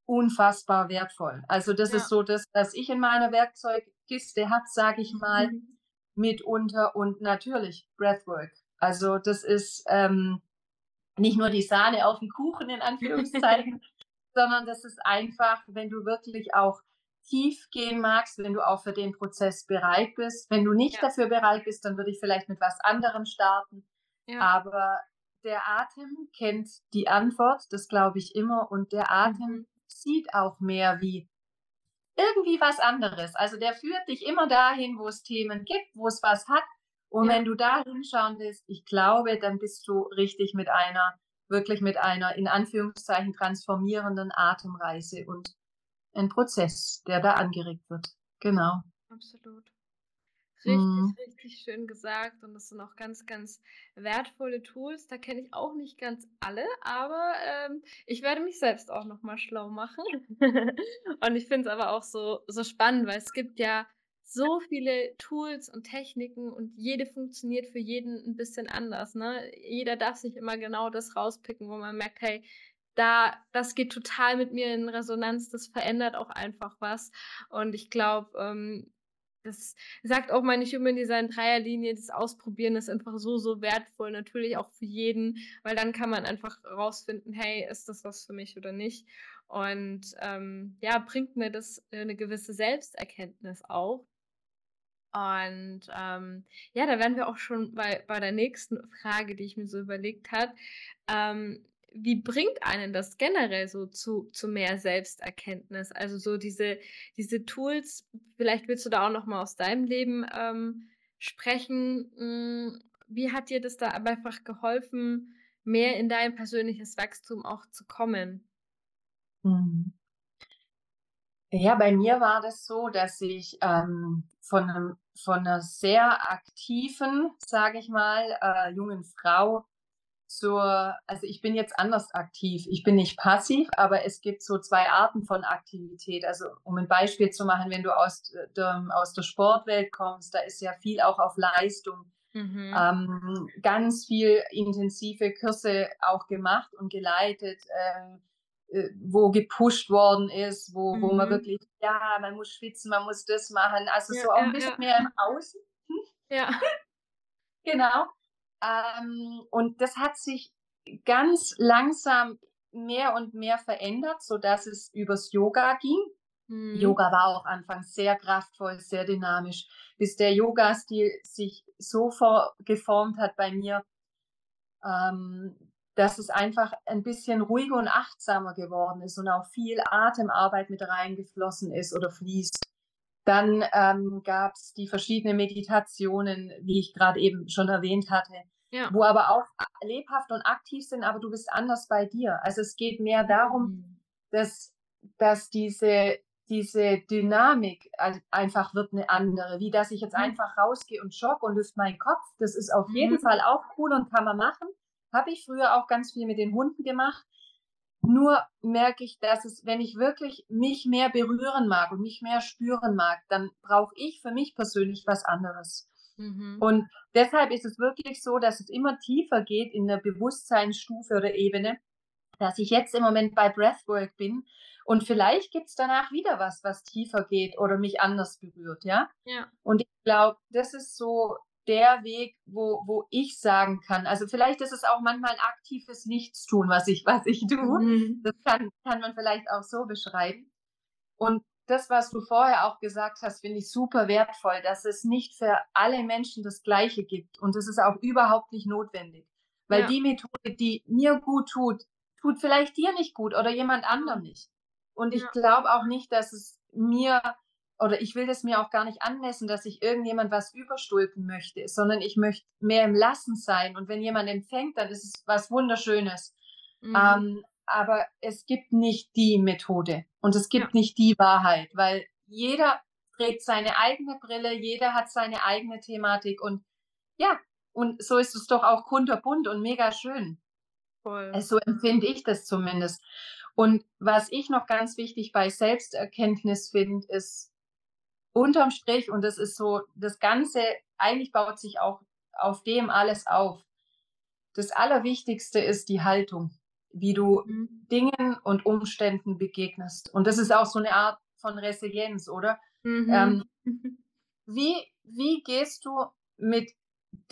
S2: unfassbar wertvoll. Also das ja. ist so das, was ich in meiner Werkzeugkiste habe, sage ich mal, mhm. mitunter und natürlich Breathwork. Also das ist ähm, nicht nur die Sahne auf dem Kuchen in Anführungszeichen, [laughs] sondern das ist einfach, wenn du wirklich auch tief gehen magst, wenn du auch für den Prozess bereit bist. Wenn du nicht ja. dafür bereit bist, dann würde ich vielleicht mit was anderem starten. Ja. Aber der Atem kennt die Antwort, das glaube ich immer, und der Atem mhm sieht auch mehr wie irgendwie was anderes. Also der führt dich immer dahin, wo es Themen gibt, wo es was hat. Und ja. wenn du da hinschauen willst, ich glaube, dann bist du richtig mit einer, wirklich mit einer in Anführungszeichen transformierenden Atemreise und ein Prozess, der da angeregt wird. Genau.
S1: Absolut. Richtig, mhm. richtig schön gesagt. Und das sind auch ganz, ganz wertvolle Tools. Da kenne ich auch nicht ganz alle, aber ähm, ich werde mich selbst auch nochmal schlau machen. [laughs] und ich finde es aber auch so, so spannend, weil es gibt ja so viele Tools und Techniken und jede funktioniert für jeden ein bisschen anders. Ne? Jeder darf sich immer genau das rauspicken, wo man merkt, hey, da, das geht total mit mir in Resonanz, das verändert auch einfach was. Und ich glaube, ähm, das sagt auch meine Human Design Dreierlinie, das Ausprobieren ist einfach so, so wertvoll, natürlich auch für jeden, weil dann kann man einfach rausfinden, hey, ist das was für mich oder nicht? Und ähm, ja, bringt mir das eine gewisse Selbsterkenntnis auch. Und ähm, ja, da wären wir auch schon bei, bei der nächsten Frage, die ich mir so überlegt habe. Ähm, wie bringt einen das generell so zu, zu mehr Selbsterkenntnis? Also so diese, diese Tools, vielleicht willst du da auch noch mal aus deinem Leben ähm, sprechen. Hm, wie hat dir das da einfach geholfen, mehr in dein persönliches Wachstum auch zu kommen?
S2: Mhm. Ja, bei mir war das so, dass ich ähm, von, einem, von einer sehr aktiven, sage ich mal, äh, jungen Frau zur, also ich bin jetzt anders aktiv. Ich bin nicht passiv, aber es gibt so zwei Arten von Aktivität. Also um ein Beispiel zu machen, wenn du aus der, aus der Sportwelt kommst, da ist ja viel auch auf Leistung. Mhm. Ähm, ganz viel intensive Kurse auch gemacht und geleitet, ähm, äh, wo gepusht worden ist, wo, mhm. wo man mhm. wirklich, ja, man muss schwitzen, man muss das machen. Also ja, so auch ein bisschen ja. mehr im Außen. [laughs] Ja. [laughs] genau. Ähm, und das hat sich ganz langsam mehr und mehr verändert, so dass es übers Yoga ging. Mhm. Yoga war auch anfangs sehr kraftvoll, sehr dynamisch, bis der Yoga-Stil sich so geformt hat bei mir, ähm, dass es einfach ein bisschen ruhiger und achtsamer geworden ist und auch viel Atemarbeit mit reingeflossen ist oder fließt. Dann ähm, gab es die verschiedenen Meditationen, wie ich gerade eben schon erwähnt hatte, ja. wo aber auch lebhaft und aktiv sind, aber du bist anders bei dir. Also es geht mehr darum, mhm. dass, dass diese, diese Dynamik einfach wird eine andere, wie dass ich jetzt mhm. einfach rausgehe und jogge und lüfte meinen Kopf. Das ist auf mhm. jeden Fall auch cool und kann man machen. Habe ich früher auch ganz viel mit den Hunden gemacht. Nur merke ich, dass es, wenn ich wirklich mich mehr berühren mag und mich mehr spüren mag, dann brauche ich für mich persönlich was anderes. Mhm. Und deshalb ist es wirklich so, dass es immer tiefer geht in der Bewusstseinsstufe oder Ebene, dass ich jetzt im Moment bei Breathwork bin und vielleicht gibt es danach wieder was, was tiefer geht oder mich anders berührt, ja? Ja. Und ich glaube, das ist so der Weg, wo, wo ich sagen kann. Also vielleicht ist es auch manchmal ein aktives Nichtstun, was ich, was ich tue. Mhm. Das kann, kann man vielleicht auch so beschreiben. Und das, was du vorher auch gesagt hast, finde ich super wertvoll, dass es nicht für alle Menschen das Gleiche gibt. Und das ist auch überhaupt nicht notwendig. Weil ja. die Methode, die mir gut tut, tut vielleicht dir nicht gut oder jemand anderem nicht. Und ich ja. glaube auch nicht, dass es mir oder ich will das mir auch gar nicht anmessen, dass ich irgendjemand was überstülpen möchte, sondern ich möchte mehr im Lassen sein. Und wenn jemand empfängt, dann ist es was Wunderschönes. Mhm. Ähm, aber es gibt nicht die Methode und es gibt ja. nicht die Wahrheit, weil jeder trägt seine eigene Brille, jeder hat seine eigene Thematik und ja, und so ist es doch auch kunterbunt und mega schön. Voll. So empfinde ich das zumindest. Und was ich noch ganz wichtig bei Selbsterkenntnis finde, ist unterm Strich, und das ist so, das Ganze, eigentlich baut sich auch auf dem alles auf. Das Allerwichtigste ist die Haltung, wie du mhm. Dingen und Umständen begegnest. Und das ist auch so eine Art von Resilienz, oder? Mhm. Ähm, [laughs] wie, wie gehst du mit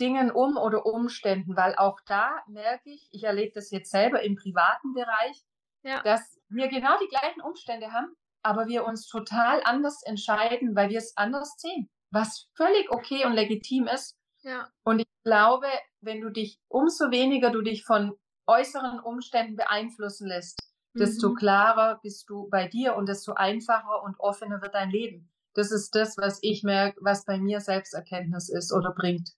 S2: Dingen um oder Umständen? Weil auch da merke ich, ich erlebe das jetzt selber im privaten Bereich, ja. dass wir genau die gleichen Umstände haben, aber wir uns total anders entscheiden, weil wir es anders sehen, was völlig okay und legitim ist. Ja. Und ich glaube, wenn du dich, umso weniger du dich von äußeren Umständen beeinflussen lässt, mhm. desto klarer bist du bei dir und desto einfacher und offener wird dein Leben. Das ist das, was ich merke, was bei mir Selbsterkenntnis ist oder bringt.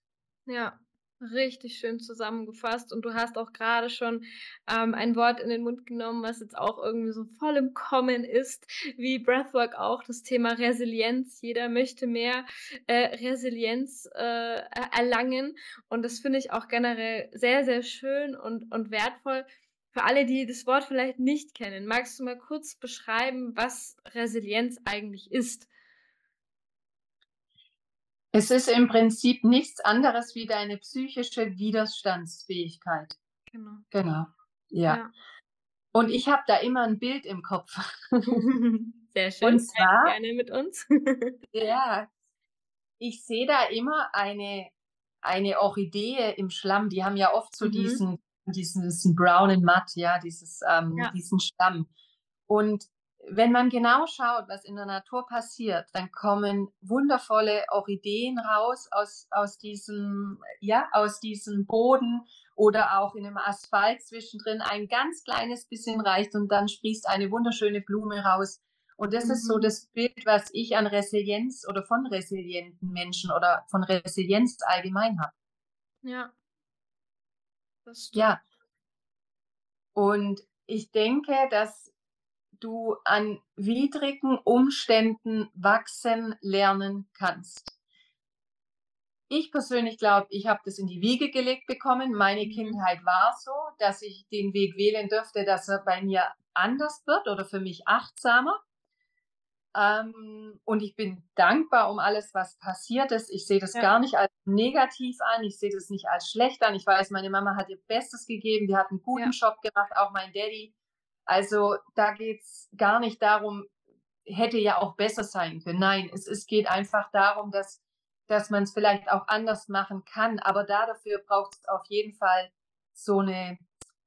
S1: Ja, Richtig schön zusammengefasst und du hast auch gerade schon ähm, ein Wort in den Mund genommen, was jetzt auch irgendwie so voll im Kommen ist, wie Breathwork auch, das Thema Resilienz. Jeder möchte mehr äh, Resilienz äh, erlangen und das finde ich auch generell sehr, sehr schön und, und wertvoll. Für alle, die das Wort vielleicht nicht kennen, magst du mal kurz beschreiben, was Resilienz eigentlich ist?
S2: Es ist im Prinzip nichts anderes wie deine psychische Widerstandsfähigkeit. Genau. Genau. Ja. ja. Und ich habe da immer ein Bild im Kopf. [laughs]
S1: Sehr schön. Und zwar, gerne mit uns. [laughs]
S2: ja. Ich sehe da immer eine, eine Orchidee im Schlamm. Die haben ja oft so mhm. diesen, diesen, diesen brownen Matt, ja, dieses, ähm, ja. diesen Schlamm. Und wenn man genau schaut, was in der Natur passiert, dann kommen wundervolle Orchideen raus aus, aus, diesem, ja, aus diesem Boden oder auch in einem Asphalt zwischendrin ein ganz kleines bisschen reicht und dann sprießt eine wunderschöne Blume raus. Und das mhm. ist so mhm. das Bild, was ich an Resilienz oder von resilienten Menschen oder von Resilienz allgemein habe.
S1: Ja.
S2: Ja. Und ich denke, dass du an widrigen Umständen wachsen lernen kannst. Ich persönlich glaube, ich habe das in die Wiege gelegt bekommen. Meine mhm. Kindheit war so, dass ich den Weg wählen dürfte, dass er bei mir anders wird oder für mich achtsamer. Ähm, und ich bin dankbar um alles, was passiert ist. Ich sehe das ja. gar nicht als negativ an. Ich sehe das nicht als schlecht an. Ich weiß, meine Mama hat ihr Bestes gegeben. Die hat einen guten ja. Job gemacht, auch mein Daddy. Also da geht es gar nicht darum, hätte ja auch besser sein können. Nein, es, es geht einfach darum, dass, dass man es vielleicht auch anders machen kann. Aber da dafür braucht es auf jeden Fall so eine,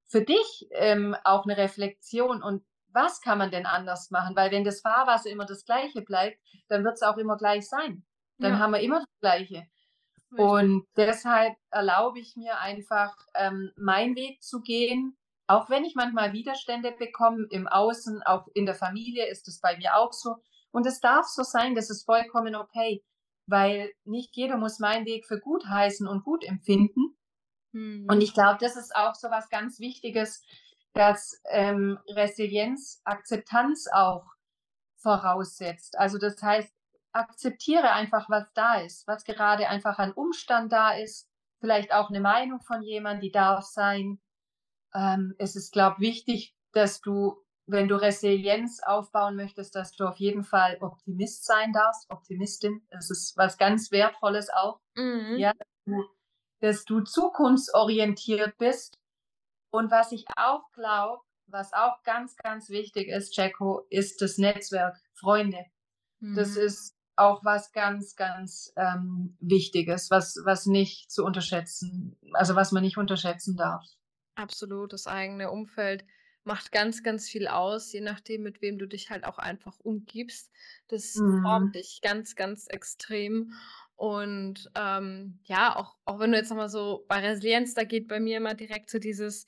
S2: für dich ähm, auch eine Reflexion und was kann man denn anders machen? Weil wenn das Fahrwasser immer das gleiche bleibt, dann wird es auch immer gleich sein. Dann ja. haben wir immer das gleiche. Richtig. Und deshalb erlaube ich mir einfach, ähm, meinen Weg zu gehen, auch wenn ich manchmal Widerstände bekomme im Außen, auch in der Familie ist es bei mir auch so. Und es darf so sein, das ist vollkommen okay, weil nicht jeder muss meinen Weg für gut heißen und gut empfinden. Mhm. Und ich glaube, das ist auch so was ganz Wichtiges, dass ähm, Resilienz Akzeptanz auch voraussetzt. Also das heißt, akzeptiere einfach, was da ist, was gerade einfach an Umstand da ist, vielleicht auch eine Meinung von jemand, die darf sein. Ähm, es ist, glaube ich, wichtig, dass du, wenn du Resilienz aufbauen möchtest, dass du auf jeden Fall Optimist sein darfst, Optimistin. Das ist was ganz Wertvolles auch. Mhm. Ja, dass du, dass du zukunftsorientiert bist. Und was ich auch glaube, was auch ganz, ganz wichtig ist, Jacko, ist das Netzwerk, Freunde. Mhm. Das ist auch was ganz, ganz ähm, Wichtiges, was, was nicht zu unterschätzen, also was man nicht unterschätzen darf.
S1: Absolut, das eigene Umfeld macht ganz, ganz viel aus, je nachdem, mit wem du dich halt auch einfach umgibst. Das mhm. formt dich ganz, ganz extrem. Und ähm, ja, auch, auch wenn du jetzt nochmal so bei Resilienz, da geht bei mir immer direkt so dieses,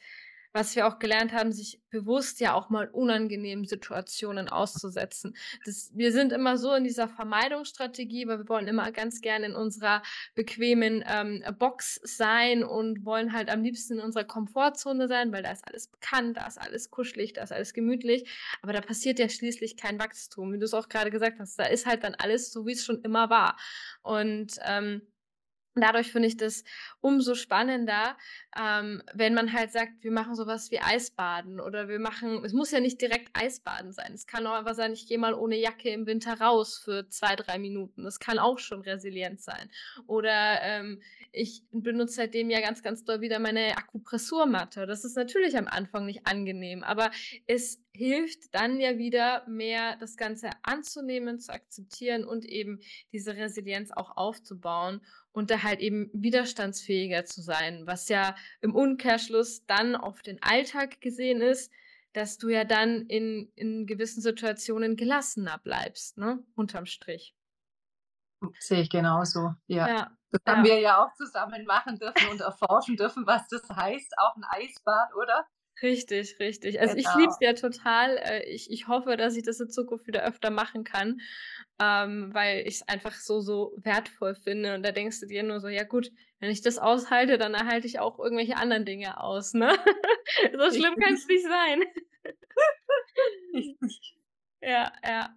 S1: was wir auch gelernt haben, sich bewusst ja auch mal unangenehmen Situationen auszusetzen. Das, wir sind immer so in dieser Vermeidungsstrategie, weil wir wollen immer ganz gerne in unserer bequemen ähm, Box sein und wollen halt am liebsten in unserer Komfortzone sein, weil da ist alles bekannt, da ist alles kuschelig, da ist alles gemütlich. Aber da passiert ja schließlich kein Wachstum, wie du es auch gerade gesagt hast. Da ist halt dann alles so, wie es schon immer war. Und ähm, dadurch finde ich das umso spannender, ähm, wenn man halt sagt, wir machen sowas wie Eisbaden oder wir machen, es muss ja nicht direkt Eisbaden sein. Es kann auch einfach sein, ich gehe mal ohne Jacke im Winter raus für zwei, drei Minuten. Das kann auch schon resilient sein. Oder ähm, ich benutze seitdem ja ganz, ganz doll wieder meine Akupressurmatte. Das ist natürlich am Anfang nicht angenehm, aber es hilft dann ja wieder mehr, das Ganze anzunehmen, zu akzeptieren und eben diese Resilienz auch aufzubauen und da halt eben widerstandsfähiger zu sein, was ja im Umkehrschluss dann auf den Alltag gesehen ist, dass du ja dann in, in gewissen Situationen gelassener bleibst, ne? Unterm Strich.
S2: Sehe ich genauso, ja. ja das ja. haben wir ja auch zusammen machen dürfen und erforschen dürfen, was das heißt, auch ein Eisbad, oder?
S1: Richtig, richtig. Also genau. ich liebe es ja total. Äh, ich, ich hoffe, dass ich das in Zukunft wieder öfter machen kann, ähm, weil ich es einfach so, so wertvoll finde. Und da denkst du dir nur so, ja gut, wenn ich das aushalte, dann erhalte ich auch irgendwelche anderen Dinge aus, ne? [laughs] so schlimm kann es nicht sein. [laughs] ja, ja.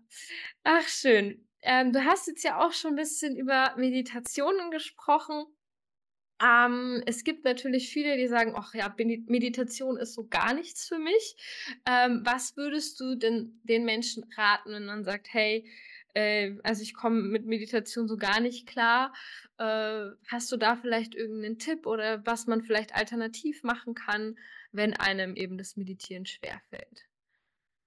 S1: Ach, schön. Ähm, du hast jetzt ja auch schon ein bisschen über Meditationen gesprochen. Ähm, es gibt natürlich viele, die sagen, ach ja, Meditation ist so gar nichts für mich. Ähm, was würdest du denn den Menschen raten, wenn man sagt, hey, äh, also ich komme mit Meditation so gar nicht klar. Äh, hast du da vielleicht irgendeinen Tipp oder was man vielleicht alternativ machen kann, wenn einem eben das Meditieren schwerfällt?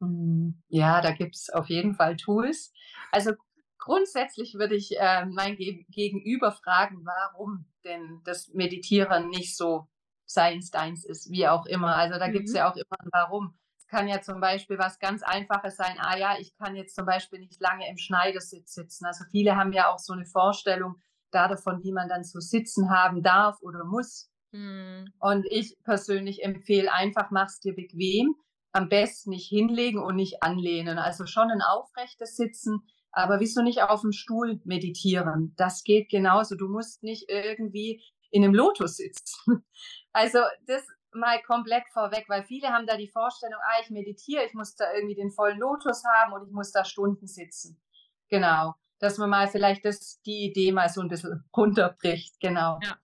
S2: Hm, ja, da gibt es auf jeden Fall Tools. Also grundsätzlich würde ich äh, mein Gegenüber fragen, warum denn das Meditieren nicht so seins deins ist, wie auch immer. Also da mhm. gibt es ja auch immer ein Warum. Es kann ja zum Beispiel was ganz Einfaches sein. Ah ja, ich kann jetzt zum Beispiel nicht lange im Schneidersitz sitzen. Also viele haben ja auch so eine Vorstellung da davon, wie man dann so sitzen haben darf oder muss. Mhm. Und ich persönlich empfehle einfach, mach's dir bequem. Am besten nicht hinlegen und nicht anlehnen. Also schon ein aufrechtes Sitzen aber wieso nicht auf dem Stuhl meditieren? Das geht genauso. Du musst nicht irgendwie in einem Lotus sitzen. [laughs] Also das mal komplett vorweg, weil viele haben da die Vorstellung, ah, ich meditiere, ich muss da irgendwie den vollen Lotus haben und ich muss da Stunden sitzen. Genau. Dass man mal vielleicht das, die Idee mal so ein bisschen [laughs] runterbricht. Genau. Ja.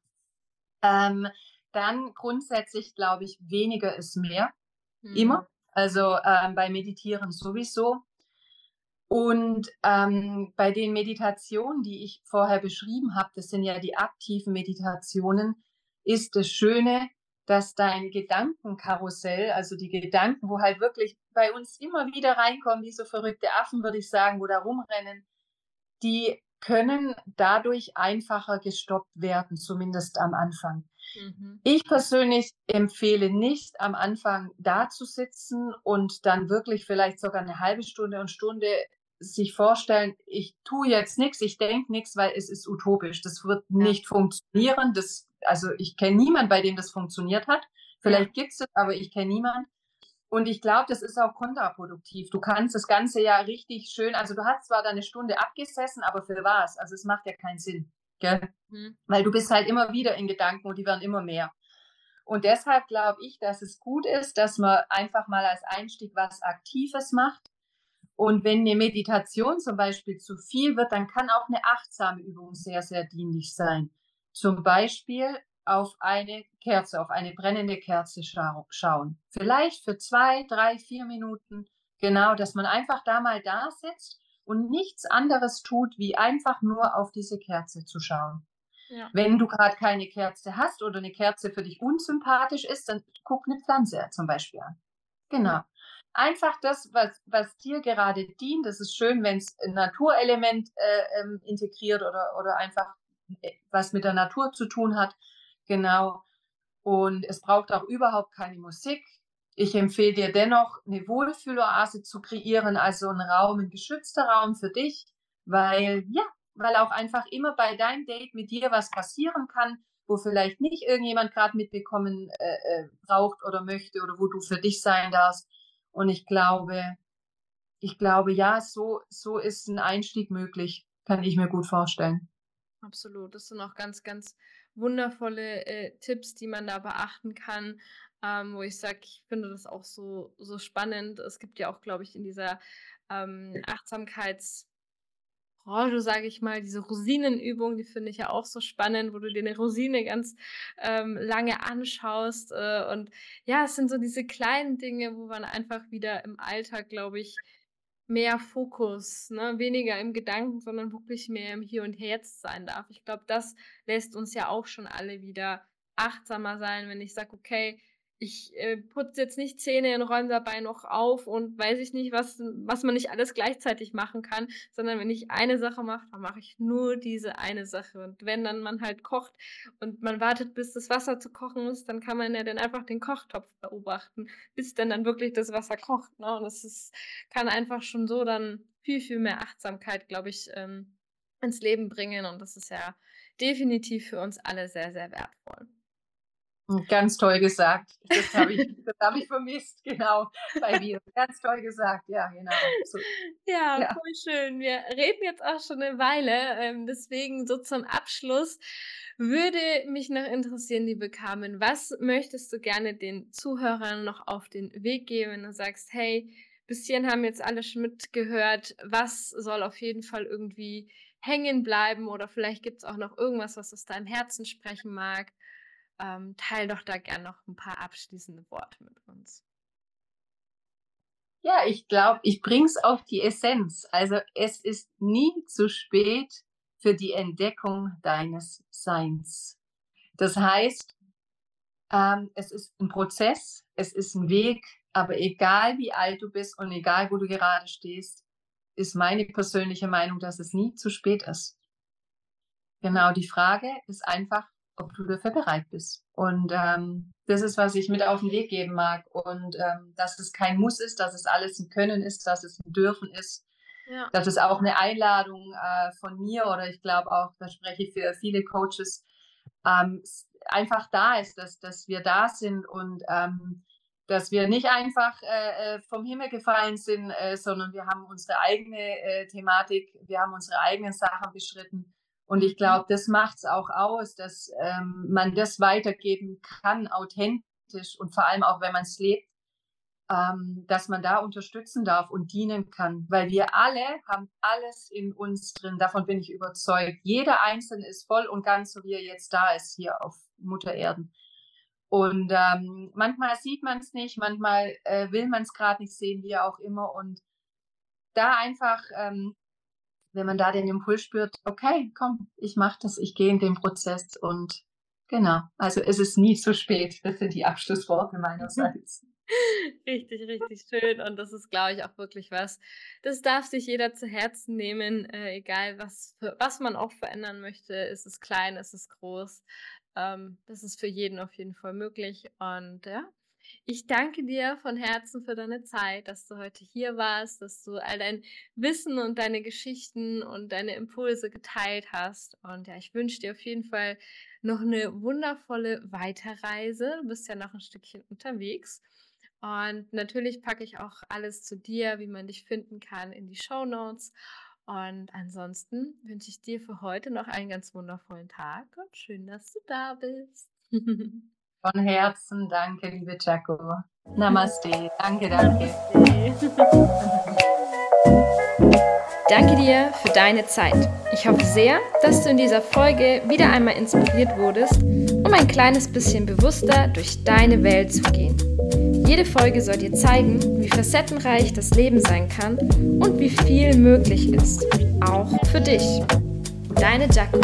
S2: Ähm, dann grundsätzlich glaube ich, weniger ist mehr. Mhm. Immer. Also ähm, bei Meditieren sowieso. Und ähm, bei den Meditationen, die ich vorher beschrieben habe, das sind ja die aktiven Meditationen, ist das Schöne, dass dein Gedankenkarussell, also die Gedanken, wo halt wirklich bei uns immer wieder reinkommen, wie so verrückte Affen, würde ich sagen, wo da rumrennen, die können dadurch einfacher gestoppt werden, zumindest am Anfang. Mhm. Ich persönlich empfehle nicht am Anfang da zu sitzen und dann wirklich vielleicht sogar eine halbe Stunde und Stunde sich vorstellen, ich tue jetzt nichts, ich denke nichts, weil es ist utopisch. Das wird ja. nicht funktionieren. Das, also ich kenne niemanden, bei dem das funktioniert hat. Vielleicht gibt es es, aber ich kenne niemanden. Und ich glaube, das ist auch kontraproduktiv. Du kannst das Ganze ja richtig schön, also du hast zwar deine Stunde abgesessen, aber für was? Also es macht ja keinen Sinn, gell? Mhm. Weil du bist halt immer wieder in Gedanken und die werden immer mehr. Und deshalb glaube ich, dass es gut ist, dass man einfach mal als Einstieg was Aktives macht. Und wenn eine Meditation zum Beispiel zu viel wird, dann kann auch eine achtsame Übung sehr, sehr dienlich sein. Zum Beispiel auf eine Kerze, auf eine brennende Kerze schau schauen. Vielleicht für zwei, drei, vier Minuten. Genau, dass man einfach da mal da sitzt und nichts anderes tut, wie einfach nur auf diese Kerze zu schauen. Ja. Wenn du gerade keine Kerze hast oder eine Kerze für dich unsympathisch ist, dann guck eine Pflanze zum Beispiel an. Genau. Einfach das, was, was dir gerade dient. Das ist schön, wenn es ein Naturelement äh, ähm, integriert oder, oder einfach äh, was mit der Natur zu tun hat. Genau. Und es braucht auch überhaupt keine Musik. Ich empfehle dir dennoch, eine Wohlfühloase zu kreieren, also einen Raum, ein geschützter Raum für dich, weil ja, weil auch einfach immer bei deinem Date mit dir was passieren kann, wo vielleicht nicht irgendjemand gerade mitbekommen äh, äh, braucht oder möchte oder wo du für dich sein darfst. Und ich glaube, ich glaube, ja, so, so ist ein Einstieg möglich, kann ich mir gut vorstellen.
S1: Absolut. Das sind auch ganz, ganz wundervolle äh, Tipps, die man da beachten kann, ähm, wo ich sage, ich finde das auch so, so spannend. Es gibt ja auch, glaube ich, in dieser ähm, Achtsamkeits- Branche, sage ich mal, diese Rosinenübung, die finde ich ja auch so spannend, wo du dir eine Rosine ganz ähm, lange anschaust. Äh, und ja, es sind so diese kleinen Dinge, wo man einfach wieder im Alltag, glaube ich, mehr Fokus, ne? weniger im Gedanken, sondern wirklich mehr im Hier und Jetzt sein darf. Ich glaube, das lässt uns ja auch schon alle wieder achtsamer sein, wenn ich sage, okay, ich äh, putze jetzt nicht Zähne und räume dabei noch auf und weiß ich nicht, was, was man nicht alles gleichzeitig machen kann, sondern wenn ich eine Sache mache, dann mache ich nur diese eine Sache. Und wenn dann man halt kocht und man wartet, bis das Wasser zu kochen ist, dann kann man ja dann einfach den Kochtopf beobachten, bis dann dann wirklich das Wasser kocht. Ne? Und das ist, kann einfach schon so dann viel, viel mehr Achtsamkeit, glaube ich, ähm, ins Leben bringen. Und das ist ja definitiv für uns alle sehr, sehr wertvoll.
S2: Ganz toll gesagt. Das habe ich, hab ich vermisst, genau, bei mir. Ganz toll gesagt, ja, genau. So.
S1: Ja, ja, voll schön. Wir reden jetzt auch schon eine Weile. Ähm, deswegen so zum Abschluss würde mich noch interessieren, liebe Carmen, was möchtest du gerne den Zuhörern noch auf den Weg geben, wenn du sagst, hey, bis hierhin haben jetzt alle schon mitgehört, was soll auf jeden Fall irgendwie hängen bleiben oder vielleicht gibt es auch noch irgendwas, was aus deinem Herzen sprechen mag ähm, teil doch da gern noch ein paar abschließende Worte mit uns.
S2: Ja, ich glaube, ich bringe es auf die Essenz. Also es ist nie zu spät für die Entdeckung deines Seins. Das heißt, ähm, es ist ein Prozess, es ist ein Weg, aber egal wie alt du bist und egal wo du gerade stehst, ist meine persönliche Meinung, dass es nie zu spät ist. Genau, die Frage ist einfach, ob du dafür bereit bist. Und ähm, das ist, was ich mit auf den Weg geben mag. Und ähm, dass es kein Muss ist, dass es alles ein Können ist, dass es ein Dürfen ist. Ja. Dass es auch eine Einladung äh, von mir oder ich glaube auch, da spreche ich für viele Coaches, ähm, einfach da ist, dass, dass wir da sind und ähm, dass wir nicht einfach äh, äh vom Himmel gefallen sind, äh, sondern wir haben unsere eigene äh, Thematik, wir haben unsere eigenen Sachen beschritten und ich glaube, das macht es auch aus, dass ähm, man das weitergeben kann, authentisch und vor allem auch, wenn man es lebt, ähm, dass man da unterstützen darf und dienen kann. Weil wir alle haben alles in uns drin, davon bin ich überzeugt. Jeder Einzelne ist voll und ganz, so wie er jetzt da ist, hier auf Mutter Erden. Und ähm, manchmal sieht man es nicht, manchmal äh, will man es gerade nicht sehen, wie auch immer. Und da einfach ähm, wenn man da den Impuls spürt, okay, komm, ich mache das, ich gehe in den Prozess und genau, also es ist nie zu spät. Das sind die Abschlussworte meinerseits. [laughs]
S1: Richtig, richtig schön. Und das ist, glaube ich, auch wirklich was. Das darf sich jeder zu Herzen nehmen, äh, egal was, für, was man auch verändern möchte. Ist es klein, ist es groß. Ähm, das ist für jeden auf jeden Fall möglich. Und ja, ich danke dir von Herzen für deine Zeit, dass du heute hier warst, dass du all dein Wissen und deine Geschichten und deine Impulse geteilt hast. Und ja, ich wünsche dir auf jeden Fall noch eine wundervolle Weiterreise. Du bist ja noch ein Stückchen unterwegs. Und natürlich packe ich auch alles zu dir, wie man dich finden kann, in die Show Notes. Und ansonsten wünsche ich dir für heute noch einen ganz wundervollen Tag und schön, dass du da bist. [laughs]
S2: Von Herzen danke, liebe Jaco. Namaste. Danke, danke.
S1: Danke dir für deine Zeit. Ich hoffe sehr, dass du in dieser Folge wieder einmal inspiriert wurdest, um ein kleines bisschen bewusster durch deine Welt zu gehen. Jede Folge soll dir zeigen, wie facettenreich das Leben sein kann und wie viel möglich ist, auch für dich. Deine Jaco.